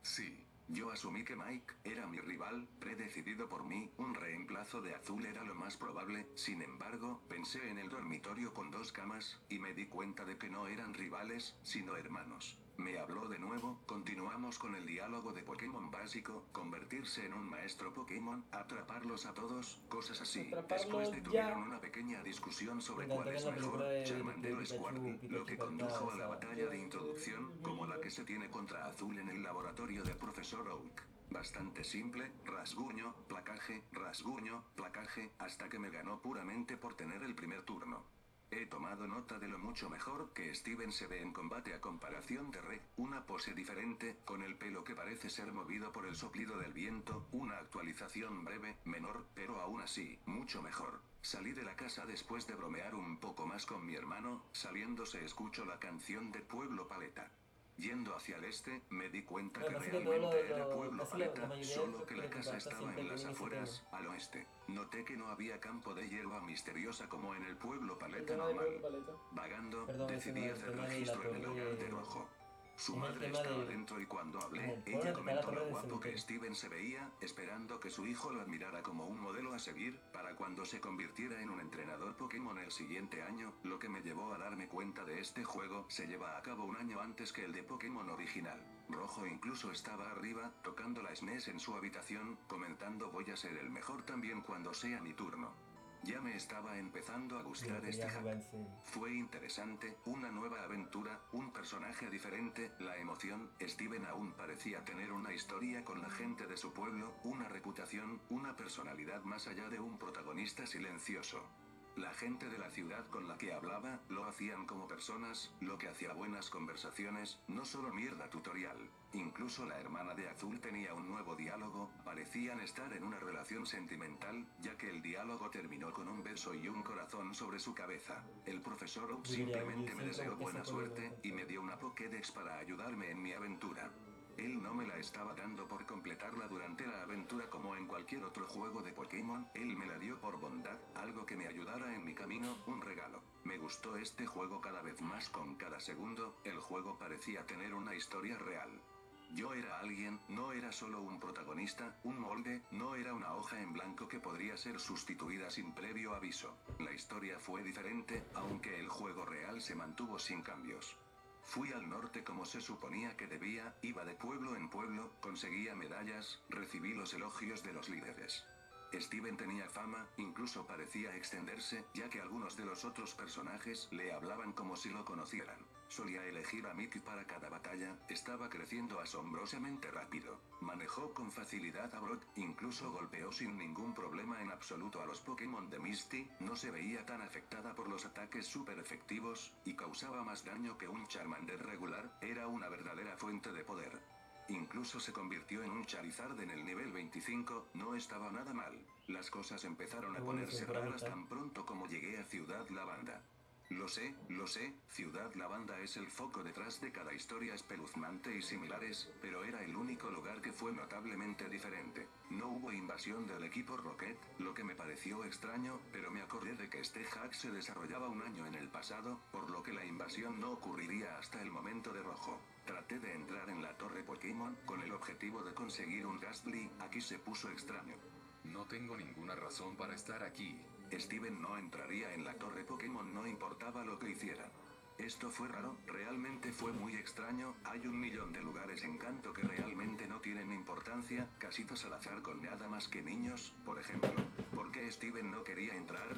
Speaker 3: Sí. Yo asumí que Mike era mi rival, predecidido por mí, un reemplazo de azul era lo más probable, sin embargo, pensé en el dormitorio con dos camas, y me di cuenta de que no eran rivales, sino hermanos. Me habló de nuevo, continuamos con el diálogo de Pokémon básico, convertirse en un maestro Pokémon, atraparlos a todos, cosas así. Después de tuvieron una pequeña discusión sobre cuál es mejor, Charmander o Squirtle, lo que condujo a la batalla de introducción, como la que se tiene contra Azul en el laboratorio de Profesor Oak. Bastante simple, rasguño, placaje, rasguño, placaje, hasta que me ganó puramente por tener el primer turno. He tomado nota de lo mucho mejor que Steven se ve en combate a comparación de Red, una pose diferente, con el pelo que parece ser movido por el soplido del viento, una actualización breve, menor, pero aún así, mucho mejor. Salí de la casa después de bromear un poco más con mi hermano, saliendo se escuchó la canción de Pueblo Paleta. Yendo hacia el este, me di cuenta que realmente
Speaker 1: lo-
Speaker 3: era
Speaker 1: lo-
Speaker 3: Pueblo
Speaker 1: la
Speaker 3: Paleta, solo que la casa estaba en las afueras, al oeste. Noté que no había campo de hierba misteriosa como en el Pueblo Paleta normal.
Speaker 2: Pueblo Paleta.
Speaker 3: Vagando,
Speaker 1: Perdón,
Speaker 3: decidí hacer registro en el hogar de- rojo. Su madre estaba
Speaker 1: de-
Speaker 3: dentro y cuando hablé,
Speaker 1: el
Speaker 3: ella comentó lo guapo que. Steven se veía, esperando que su hijo lo admirara como un modelo a seguir, para cuando se convirtiera en un entrenador Pokémon el siguiente año, lo que me llevó a darme cuenta de este juego se lleva a cabo un año antes que el de Pokémon original. Rojo incluso estaba arriba, tocando la SNES en su habitación, comentando voy a ser el mejor también cuando sea mi turno. Ya me estaba empezando a gustar este hack. Fue interesante, una nueva aventura, un personaje diferente, la emoción, Steven aún parecía tener una historia con la gente de su pueblo, una reputación, una personalidad más allá de un protagonista silencioso. La gente de la ciudad con la que hablaba, lo hacían como personas, lo que hacía buenas conversaciones, no solo mierda tutorial. Incluso la hermana de Azul tenía un nuevo diálogo, parecían estar en una relación sentimental, ya que el diálogo terminó con un beso y un corazón sobre su cabeza. El profesor simplemente me deseó buena suerte y me dio una Pokédex para ayudarme en mi aventura. Él no me la estaba dando por completarla durante aventura como en cualquier otro juego de Pokémon, él me la dio por bondad, algo que me ayudara en mi camino, un regalo. Me gustó este juego cada vez más con cada segundo, el juego parecía tener una historia real. Yo era alguien, no era solo un protagonista, un molde, no era una hoja en blanco que podría ser sustituida sin previo aviso. La historia fue diferente, aunque el juego real se mantuvo sin cambios. Fui al norte como se suponía que debía, iba de pueblo en pueblo, conseguía medallas, recibí los elogios de los líderes. Steven tenía fama, incluso parecía extenderse, ya que algunos de los otros personajes le hablaban como si lo conocieran. Solía elegir a Mickey para cada batalla, estaba creciendo asombrosamente rápido. Manejó con facilidad a Brock, incluso golpeó sin ningún problema en absoluto a los Pokémon de Misty, no se veía tan afectada por los ataques super efectivos, y causaba más daño que un Charmander regular, era una verdadera fuente de poder. Incluso se convirtió en un Charizard en el nivel 25, no estaba nada mal. Las cosas empezaron a ponerse raras tan pronto como llegué a Ciudad Lavanda. Lo sé, lo sé, Ciudad Lavanda es el foco detrás de cada historia espeluznante y similares, pero era el único lugar que fue notablemente diferente. No hubo invasión del equipo Rocket, lo que me pareció extraño, pero me acordé de que este hack se desarrollaba un año en el pasado, por lo que la invasión no ocurriría hasta el momento de rojo. Traté de entrar en la torre Pokémon con el objetivo de conseguir un Gastly, aquí se puso extraño.
Speaker 4: No tengo ninguna razón para estar aquí.
Speaker 3: Steven no entraría en la torre Pokémon no importaba lo que hiciera. Esto fue raro, realmente fue muy extraño, hay un millón de lugares en canto que realmente no tienen importancia, casitas al azar con nada más que niños, por ejemplo. ¿Por qué Steven no quería entrar?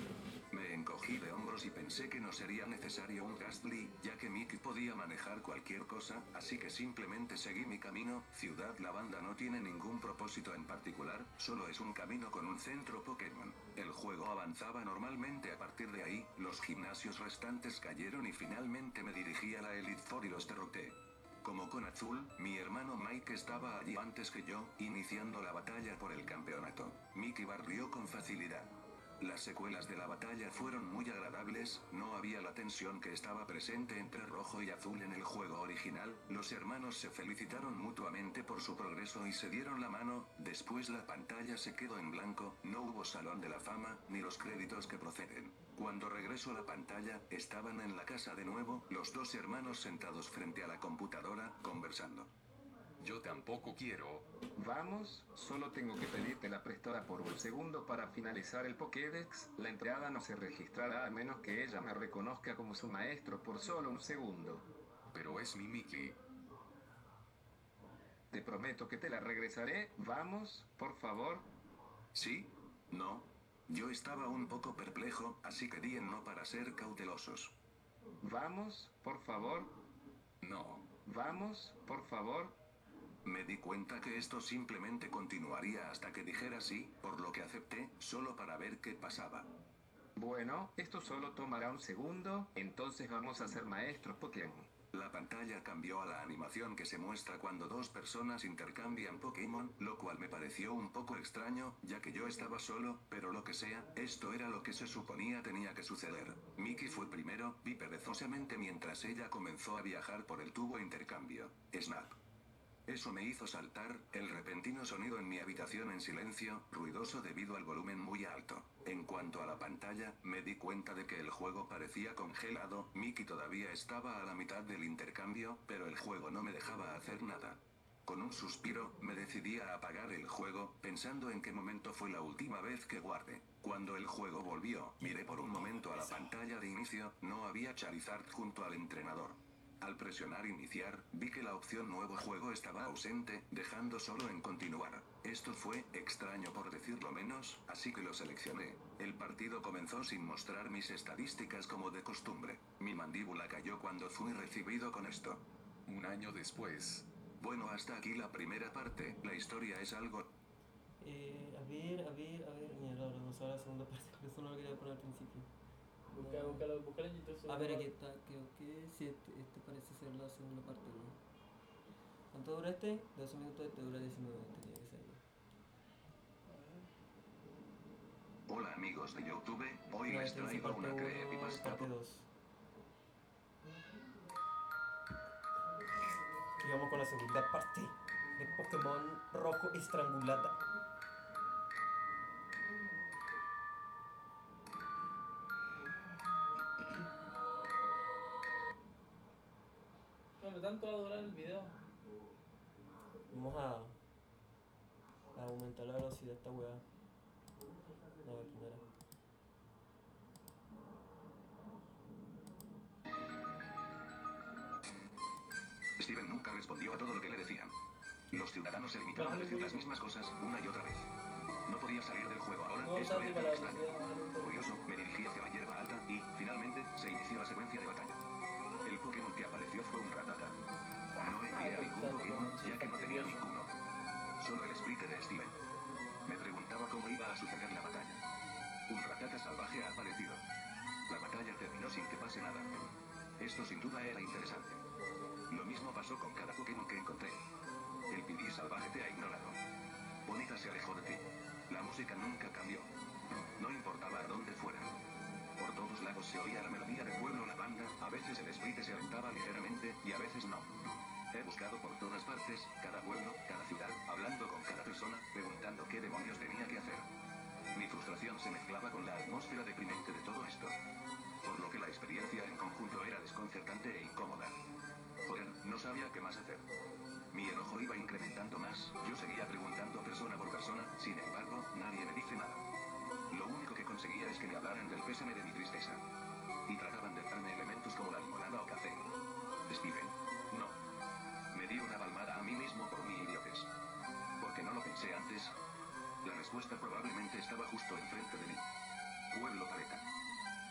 Speaker 3: Me encogí de hombros y pensé que no sería necesario un Gastly, ya que Mickey podía manejar cualquier cosa, así que simplemente seguí mi camino. Ciudad Lavanda no tiene ningún propósito en particular, solo es un camino con un centro Pokémon. El juego avanzaba normalmente a partir de ahí, los gimnasios restantes cayeron y finalmente me dirigí a la Elite Four y los derroté. Como con Azul, mi hermano Mike estaba allí antes que yo, iniciando la batalla por el campeonato. Mickey barrió con facilidad. Las secuelas de la batalla fueron muy agradables, no había la tensión que estaba presente entre rojo y azul en el juego original, los hermanos se felicitaron mutuamente por su progreso y se dieron la mano, después la pantalla se quedó en blanco, no hubo salón de la fama, ni los créditos que proceden. Cuando regresó la pantalla, estaban en la casa de nuevo, los dos hermanos sentados frente a la computadora, conversando.
Speaker 4: Yo tampoco quiero.
Speaker 5: Vamos, solo tengo que pedirte la prestada por un segundo para finalizar el Pokédex. La entrada no se registrará a menos que ella me reconozca como su maestro por solo un segundo.
Speaker 4: Pero es mi Mickey.
Speaker 5: Te prometo que te la regresaré. Vamos, por favor.
Speaker 3: ¿Sí? ¿No? Yo estaba un poco perplejo, así que di en no para ser cautelosos.
Speaker 5: Vamos, por favor.
Speaker 4: No.
Speaker 5: Vamos, por favor.
Speaker 3: Me di cuenta que esto simplemente continuaría hasta que dijera sí, por lo que acepté, solo para ver qué pasaba.
Speaker 5: Bueno, esto solo tomará un segundo, entonces vamos a ser maestros Pokémon.
Speaker 3: La pantalla cambió a la animación que se muestra cuando dos personas intercambian Pokémon, lo cual me pareció un poco extraño, ya que yo estaba solo, pero lo que sea, esto era lo que se suponía tenía que suceder. Mickey fue primero, vi perezosamente mientras ella comenzó a viajar por el tubo intercambio. Snap. Eso me hizo saltar, el repentino sonido en mi habitación en silencio, ruidoso debido al volumen muy alto. En cuanto a la pantalla, me di cuenta de que el juego parecía congelado, Mickey todavía estaba a la mitad del intercambio, pero el juego no me dejaba hacer nada. Con un suspiro, me decidí a apagar el juego, pensando en qué momento fue la última vez que guardé. Cuando el juego volvió, miré por un momento a la pantalla de inicio, no había Charizard junto al entrenador. Al presionar iniciar, vi que la opción nuevo juego estaba ausente, dejando solo en continuar. Esto fue extraño por decirlo menos, así que lo seleccioné. El partido comenzó sin mostrar mis estadísticas como de costumbre. Mi mandíbula cayó cuando fui recibido con esto.
Speaker 4: Un año después.
Speaker 3: Bueno, hasta aquí la primera parte. La historia es algo
Speaker 1: Eh, a ver, a ver, a ver. Mierda, ahora la segunda parte, por eso no lo quería poner al principio.
Speaker 2: Busca, búscalo, búscalo en YouTube.
Speaker 1: A ver, aquí está, creo que sí, este, este parece ser la segunda parte, ¿no? ¿Cuánto dura este? 12 minutos, este dura 19, tenía que ser.
Speaker 3: Hola amigos de YouTube, hoy les
Speaker 1: este
Speaker 3: traigo una
Speaker 1: 1
Speaker 3: creepypasta.
Speaker 1: parte 2. Y vamos con la segunda parte de Pokémon Rojo Estrangulada.
Speaker 2: Bueno, tanto va a durar el video.
Speaker 1: Vamos a, a aumentar la velocidad de esta weá. A ver, primera.
Speaker 3: Steven nunca respondió a todo lo que le decían. Los ciudadanos se limitaron a decir las mismas cosas una y otra vez. No podía salir del juego ahora,
Speaker 1: No,
Speaker 3: esto era
Speaker 1: la
Speaker 3: extraño. Curioso, me dirigí hacia la hierba alta y, finalmente, se inició la secuencia de batalla. Fue un Ratata. No envié a ningún Pokémon, ya que no tenía ninguno. Solo el sprite de Steven. Me preguntaba cómo iba a suceder la batalla. Un Ratata salvaje ha aparecido. La batalla terminó sin que pase nada. Esto sin duda era interesante. Lo mismo pasó con cada Pokémon que encontré. El Pidgey salvaje te ha ignorado. Bonita se alejó de ti. La música nunca cambió. No importaba a dónde fuera. Por todos lados se oía la melodía de Pueblo Lavanda, a veces el sprite se alentaba ligeramente y a veces no. He buscado por todas partes, cada pueblo, cada ciudad, hablando con cada persona, preguntando qué demonios tenía que hacer. Mi frustración se mezclaba con la atmósfera deprimente de todo esto. Por lo que la experiencia en conjunto era desconcertante e incómoda. Joder, no sabía qué más hacer. Mi enojo iba incrementando más, yo seguía preguntando persona por persona, sin embargo, nadie me dice nada. Conseguía es que me hablaran del pésame de mi tristeza. Y trataban de darme elementos como la limonada o café. Steven, no. Me di una palmada a mí mismo por mi idiotez. Porque no lo pensé antes. La respuesta probablemente estaba justo enfrente de mí. Pueblo Paleta.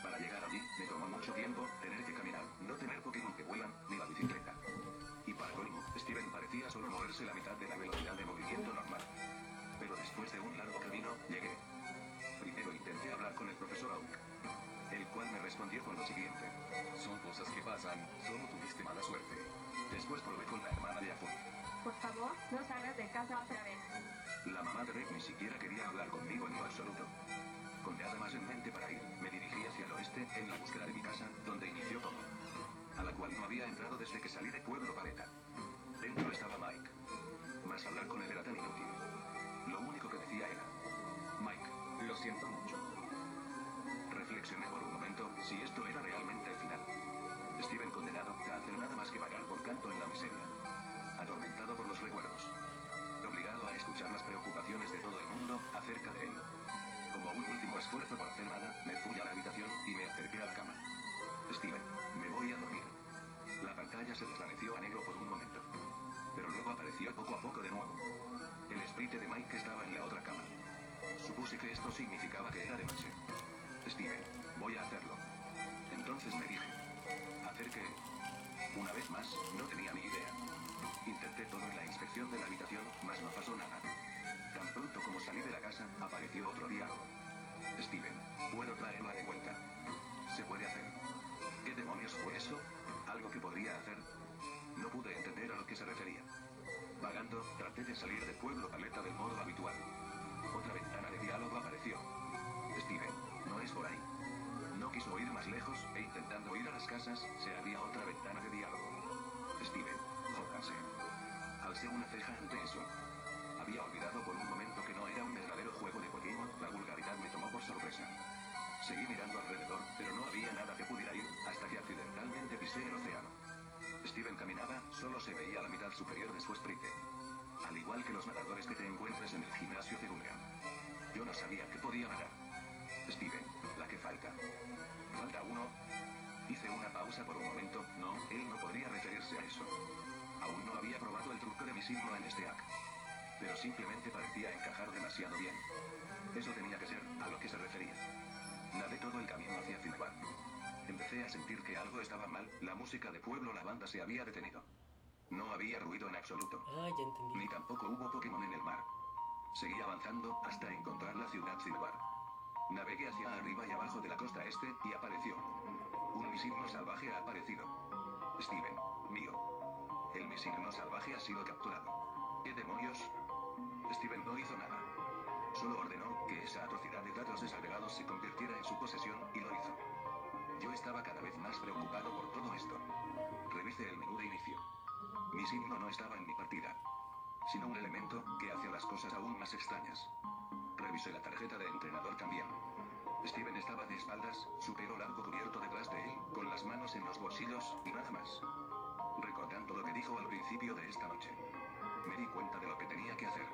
Speaker 3: Para llegar allí, me tomó mucho tiempo tener que caminar, no tener Pokémon que respondió con lo siguiente.
Speaker 4: Son cosas que pasan, solo tuviste mala suerte.
Speaker 3: Después probé con la hermana de Afun.
Speaker 6: Por favor, no salgas de casa otra vez.
Speaker 3: La mamá de Rick ni siquiera quería hablar conmigo en lo absoluto. Con nada más en mente para ir, me dirigí hacia el oeste en la búsqueda de mi casa, donde inició todo. A la cual no había entrado desde que salí de Pueblo Paleta. Dentro estaba Mike. Mas hablar con él era tan inútil. Lo único que decía era, Mike, lo siento mucho. Reflexioné por un si esto era realmente el final. Steven condenado a hacer nada más que vagar por canto en la miseria. Atormentado por los recuerdos. Obligado a escuchar las preocupaciones de todo el mundo acerca de él. Como un último esfuerzo por hacer nada, me fui a la habitación y me acerqué a la cama. Steven, me voy a dormir. La pantalla se desvaneció a negro por un momento. Pero luego apareció poco a poco de nuevo. El sprite de Mike estaba en la otra cama. Supuse que esto significaba que era de noche. Steven, voy a hacerlo. Entonces me dije, ¿hacer? Una vez más, no tenía ni idea. Intenté todo en la inspección de la habitación, mas no pasó nada. Tan pronto como salí de la casa, apareció otro diálogo. Steven, puedo traerla de vuelta. Se puede hacer. ¿Qué demonios fue eso? ¿Algo que podría hacer? No pude entender a lo que se refería. Vagando, traté de salir del pueblo paleta del modo habitual. Otra ventana de diálogo apareció. Steven, no es por ahí. No quiso ir más lejos e intentando ir a las casas, se abría otra ventana de diálogo. Steven, jódase. Alcé una ceja ante eso. Había olvidado por un momento que no era un verdadero juego de Pokémon, la vulgaridad me tomó por sorpresa. Seguí mirando alrededor, pero no había nada que pudiera ir, hasta que accidentalmente pisé el océano. Steven caminaba, solo se veía la mitad superior de su sprite. Al igual que los nadadores que te encuentres en el gimnasio de Gundam. Yo no sabía que podía nadar. Steven, la que falta. Falta uno. Hice una pausa por un momento, no, él no podría referirse a eso. Aún no había probado el truco de mi signo en este hack. Pero simplemente parecía encajar demasiado bien. Eso tenía que ser a lo que se refería. Nadé todo el camino hacia Cinnabar. Empecé a sentir que algo estaba mal, la música de pueblo la banda se había detenido. No había ruido en absoluto.
Speaker 1: Ah, ya entendí.
Speaker 3: Ni tampoco hubo Pokémon en el mar. Seguí avanzando hasta encontrar la ciudad Cinnabar. Navegué hacia arriba y abajo de la costa este y apareció. Un misigno salvaje ha aparecido. Steven, mío. El misigno salvaje ha sido capturado. ¿Qué demonios? Steven no hizo nada. Solo ordenó que esa atrocidad de datos desagregados se convirtiera en su posesión y lo hizo. Yo estaba cada vez más preocupado por todo esto. Revisé el menú de inicio. Mi signo no estaba en mi partida, sino un elemento que hace las cosas aún más extrañas. Revisé la tarjeta de entrenador también. Steven estaba de espaldas, su pelo largo cubierto detrás de él, con las manos en los bolsillos y nada más. Recordando lo que dijo al principio de esta noche. Me di cuenta de lo qué hacer.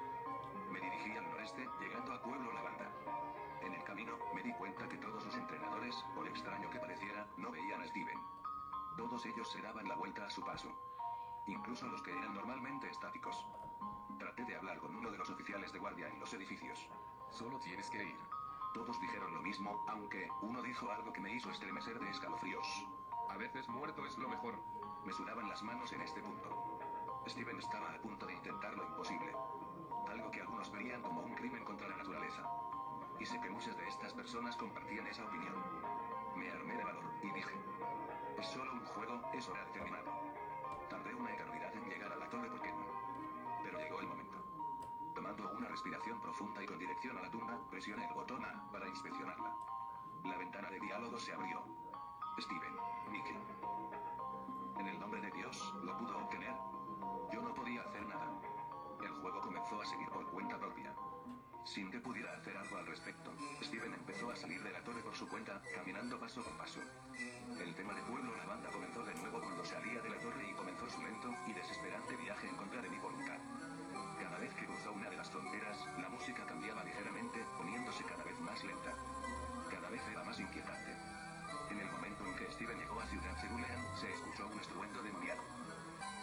Speaker 3: Me dirigí al noreste, llegando a Pueblo Lavanda. En el camino, me di cuenta que todos los entrenadores, por extraño que pareciera, no veían a Steven. Todos ellos se daban la vuelta a su paso. Incluso los que eran normalmente estáticos. Traté de hablar con uno de los oficiales de guardia en los edificios.
Speaker 4: Solo tienes que ir.
Speaker 3: Todos dijeron lo mismo, aunque uno dijo algo que me hizo estremecer de escalofríos.
Speaker 4: A veces muerto es lo mejor.
Speaker 3: Me sudaban las manos en este punto. Steven estaba a punto de intentar lo imposible. Algo que algunos verían como un crimen contra la naturaleza. Y sé que muchas de estas personas compartían esa opinión. Me armé de valor y dije, es solo un juego, es hora de. Tardé una eternidad en llegar a la torre porque Tomando una respiración profunda y con dirección a la tumba, presioné el botón A para inspeccionarla. La ventana de diálogo se abrió. Steven, Nicky. En el nombre de Dios, ¿lo pudo obtener? Yo no podía hacer nada. El juego comenzó a seguir por cuenta propia. Sin que pudiera hacer algo al respecto, Steven empezó a salir de la torre por su cuenta, caminando paso por paso. El tema de Pueblo La Banda comenzó de nuevo cuando salía de la torre y comenzó su lento y desesperante viaje en contra de mi voluntad. Cada vez que cruzó una de las fronteras, la música cambiaba ligeramente, poniéndose cada vez más lenta. Cada vez era más inquietante. En el momento en que Steven llegó a Ciudad Cerulean, se escuchó un estruendo demoníaco.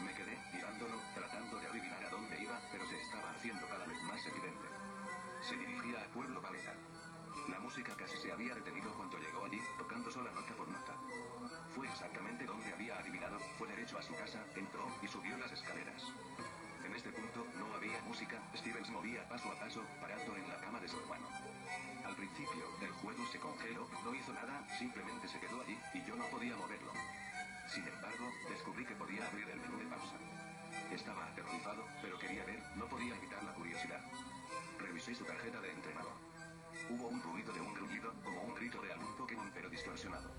Speaker 3: Me quedé mirándolo, tratando de adivinar a dónde iba, pero se estaba haciendo cada vez más evidente. Se dirigía a Pueblo Paleta. La música casi se había detenido cuando llegó allí, tocando sola nota por nota. Fue exactamente donde había adivinado, fue derecho a su casa, entró y subió las escaleras. En este punto no había música, Steven se movía paso a paso, parado en la cama de su hermano. Al principio, el juego se congeló, no hizo nada, simplemente se quedó allí, y yo no podía moverlo. Sin embargo, descubrí que podía abrir el menú de pausa. Estaba aterrorizado, pero quería ver, no podía evitar la curiosidad. Revisé su tarjeta de entrenador. Hubo un ruido de un gruñido, como un grito de algún Pokémon pero distorsionado.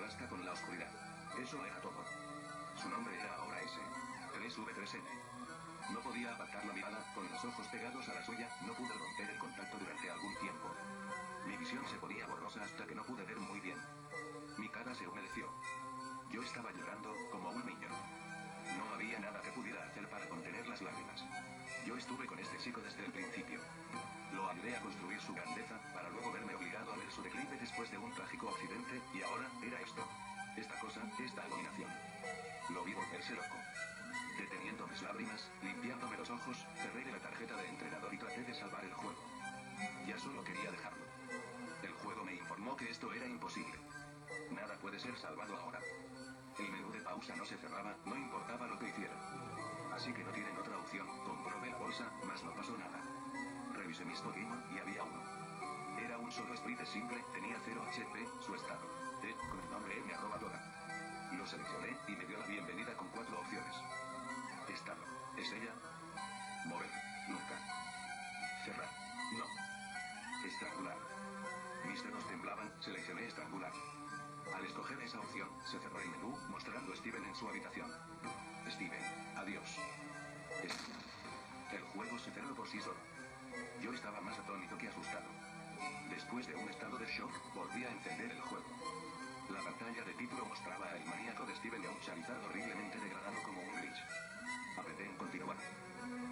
Speaker 3: Con la oscuridad. Eso era todo. Su nombre era ahora S. 3V3N. No podía apartar la mirada, con los ojos pegados a la suya, no pude romper el contacto durante algún tiempo. Mi visión se ponía borrosa hasta que no pude ver muy bien. Mi cara se humedeció. Yo estaba llorando, como un niño. No había nada que pudiera hacer para contener las lágrimas. Yo estuve con este chico desde el principio. Lo ayudé a construir su grandeza, para luego verme obligado a ver su declive después de un trágico accidente, y ahora, era esto. Esta cosa, esta abominación. Lo vi volverse loco. Deteniendo mis lágrimas, limpiándome los ojos, cerré la tarjeta de entrenador y traté de salvar el juego. Ya solo quería dejarlo. El juego me informó que esto era imposible. Nada puede ser salvado ahora. El menú de pausa no se cerraba, no importaba lo que hiciera. Así que no tienen otra opción. Comprobé la bolsa, mas no pasó nada. Mis Pokémon y había uno. Era un solo sprite simple, tenía 0 HP, su estado. T, con el nombre M arroba Dora. Lo seleccioné y me dio la bienvenida con cuatro opciones. Estado. ¿Es ella? Mover. Nunca. Cerrar. No. Estrangular. Mis dedos temblaban, seleccioné estrangular. Al escoger esa opción, se cerró el menú, mostrando a Steven en su habitación. Steven, adiós. El juego se cerró por sí solo. Yo estaba más atónito que asustado. Después de un estado de shock, volví a encender el juego. La pantalla de título mostraba al maníaco de Steven y a un Charizard horriblemente degradado como un glitch. Apreté en continuar.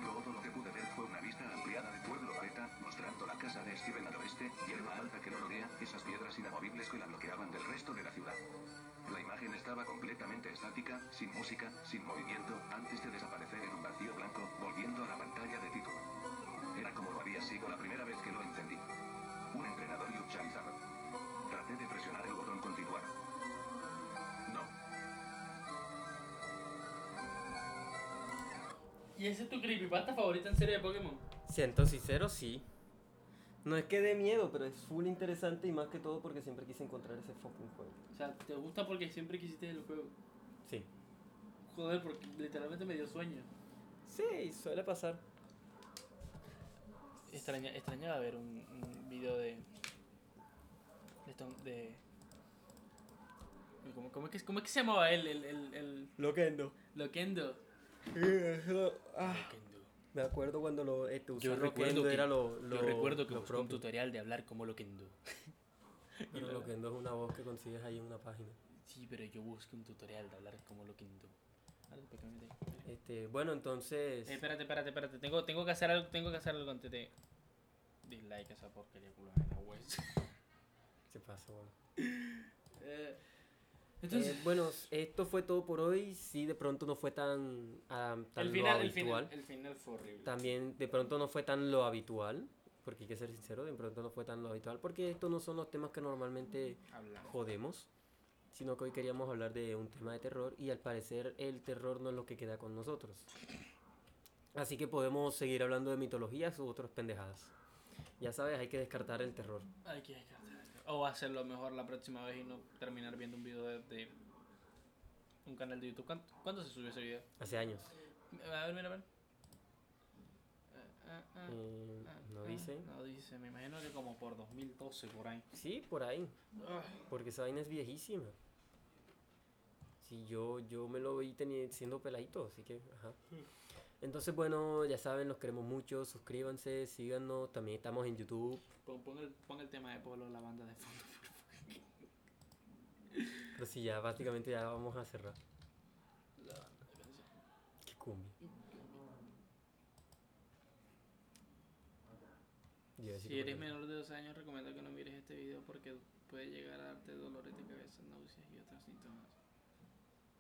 Speaker 3: Todo lo que pude ver fue una vista ampliada de Pueblo Paleta, mostrando la casa de Steven al oeste, hierba alta que lo rodea, esas piedras inamovibles que la bloqueaban del resto de la ciudad. La imagen estaba completamente estática, sin música, sin movimiento, antes de desaparecer en un vacío blanco, volviendo a la pantalla de título. Había sido la primera vez que lo encendí. Un entrenador y un Charizard. Traté de presionar el botón continuar. No.
Speaker 2: ¿Y ese es tu creepypasta favorita en serie de Pokémon?
Speaker 1: Siento sincero, sí. No es que dé miedo, pero es full interesante y más que todo porque siempre quise encontrar ese fucking juego.
Speaker 2: O sea, ¿te gusta porque siempre quisiste el juego?
Speaker 1: Sí.
Speaker 2: Joder, porque literalmente me dio sueño.
Speaker 1: Sí, suele pasar.
Speaker 2: Extraña, extrañaba ver un, un video de. de. esto- de ¿cómo, cómo es que, ¿Cómo es que se llamaba él? El, el, el
Speaker 1: Loquendo.
Speaker 2: Loquendo.
Speaker 1: ah,
Speaker 2: Loquendo.
Speaker 1: Me acuerdo cuando lo, este,
Speaker 2: Yo recuerdo que-
Speaker 1: era lo, lo,
Speaker 2: Yo recuerdo que
Speaker 1: lo
Speaker 2: busqué un tutorial de hablar como Loquendo.
Speaker 1: Pero Loquendo es una voz que consigues ahí en una página.
Speaker 2: Sí, pero yo busqué un tutorial de hablar como Loquendo. Dale, ¿por qué me metes?
Speaker 1: Este, bueno, entonces...
Speaker 2: Eh, espérate, espérate, espérate. Tengo, tengo que hacer algo, tengo que hacer algo antes de. Dislike a esa porquería culo de la web. *laughs*
Speaker 1: ¿Qué bueno? *laughs*
Speaker 2: Eh, entonces,
Speaker 1: Eh, bueno, esto fue todo por hoy. Sí, de pronto no fue tan, ah, tan
Speaker 2: el
Speaker 1: lo
Speaker 2: final, el
Speaker 1: habitual.
Speaker 2: final, el final fue horrible.
Speaker 1: También de pronto no fue tan lo habitual. Porque hay que ser sincero, de pronto no fue tan lo habitual. Porque estos no son los temas que normalmente
Speaker 2: Hablamos.
Speaker 1: jodemos. Sino que hoy queríamos hablar de un tema de terror. Y al parecer el terror no es lo que queda con nosotros. Así que podemos seguir hablando de mitologías u otras pendejadas. Ya sabes, hay que descartar el terror.
Speaker 2: Hay que descartar. O hacerlo mejor la próxima vez y no terminar viendo un video de, de un canal de YouTube. ¿Cuánto, cuándo se subió ese video?
Speaker 1: Hace años.
Speaker 2: A ver, mira, a ver. Eh, eh, eh,
Speaker 1: Eh, no dice.
Speaker 2: No dice, me imagino que como por 2012 por ahí.
Speaker 1: Sí, por ahí.
Speaker 2: Ah,
Speaker 1: Porque esa vaina es viejísima. Sí, yo, yo me lo vi teni- siendo peladito, así que, ajá. Entonces, bueno, ya saben, los queremos mucho. Suscríbanse, síganos. También estamos en YouTube.
Speaker 2: Pon, pon el, pon el tema de Polo, la banda de fondo.
Speaker 1: Pero sí, ya básicamente ya vamos a cerrar.
Speaker 2: La banda de canción.
Speaker 1: Qué cumbia.
Speaker 2: Si eres menor de 12 años, recomiendo que no mires este video porque puede llegar a darte dolores de cabeza, náuseas y otros síntomas.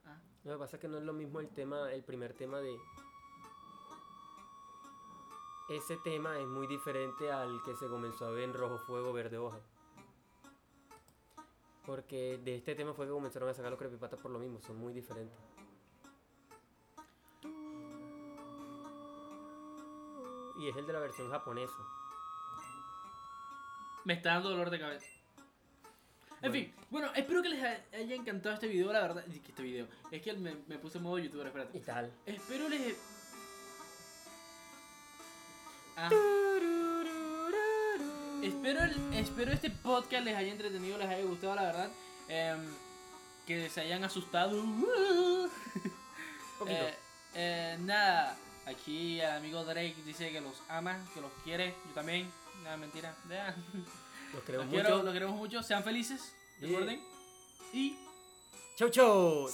Speaker 2: Ah,
Speaker 1: Lo que pasa es que no es lo mismo el tema, el primer tema de... Ese tema es muy diferente al que se comenzó a ver en Rojo Fuego, Verde Hoja. Porque de este tema fue que comenzaron a sacar los creepypastas por lo mismo, son muy diferentes. Y es el de la versión japonesa.
Speaker 2: me está dando dolor de cabeza. En fin, bueno, espero que les ha- haya encantado este video, la verdad. que Este video. Es que me, me puse en modo youtuber,
Speaker 1: Y
Speaker 2: espérate.
Speaker 1: tal.
Speaker 2: Espero les. Ah. Espero, el- espero este podcast les haya entretenido, les haya gustado, la verdad. Em, que se hayan asustado. *laughs* Eh, eh, nada, aquí el amigo Drake dice que los ama, que los quiere. Yo también. Nada, mentira. *laughs*
Speaker 1: Los queremos
Speaker 2: Los, quiero,
Speaker 1: mucho.
Speaker 2: los queremos mucho. Sean felices. Recuerden. Y.
Speaker 1: Chau chau.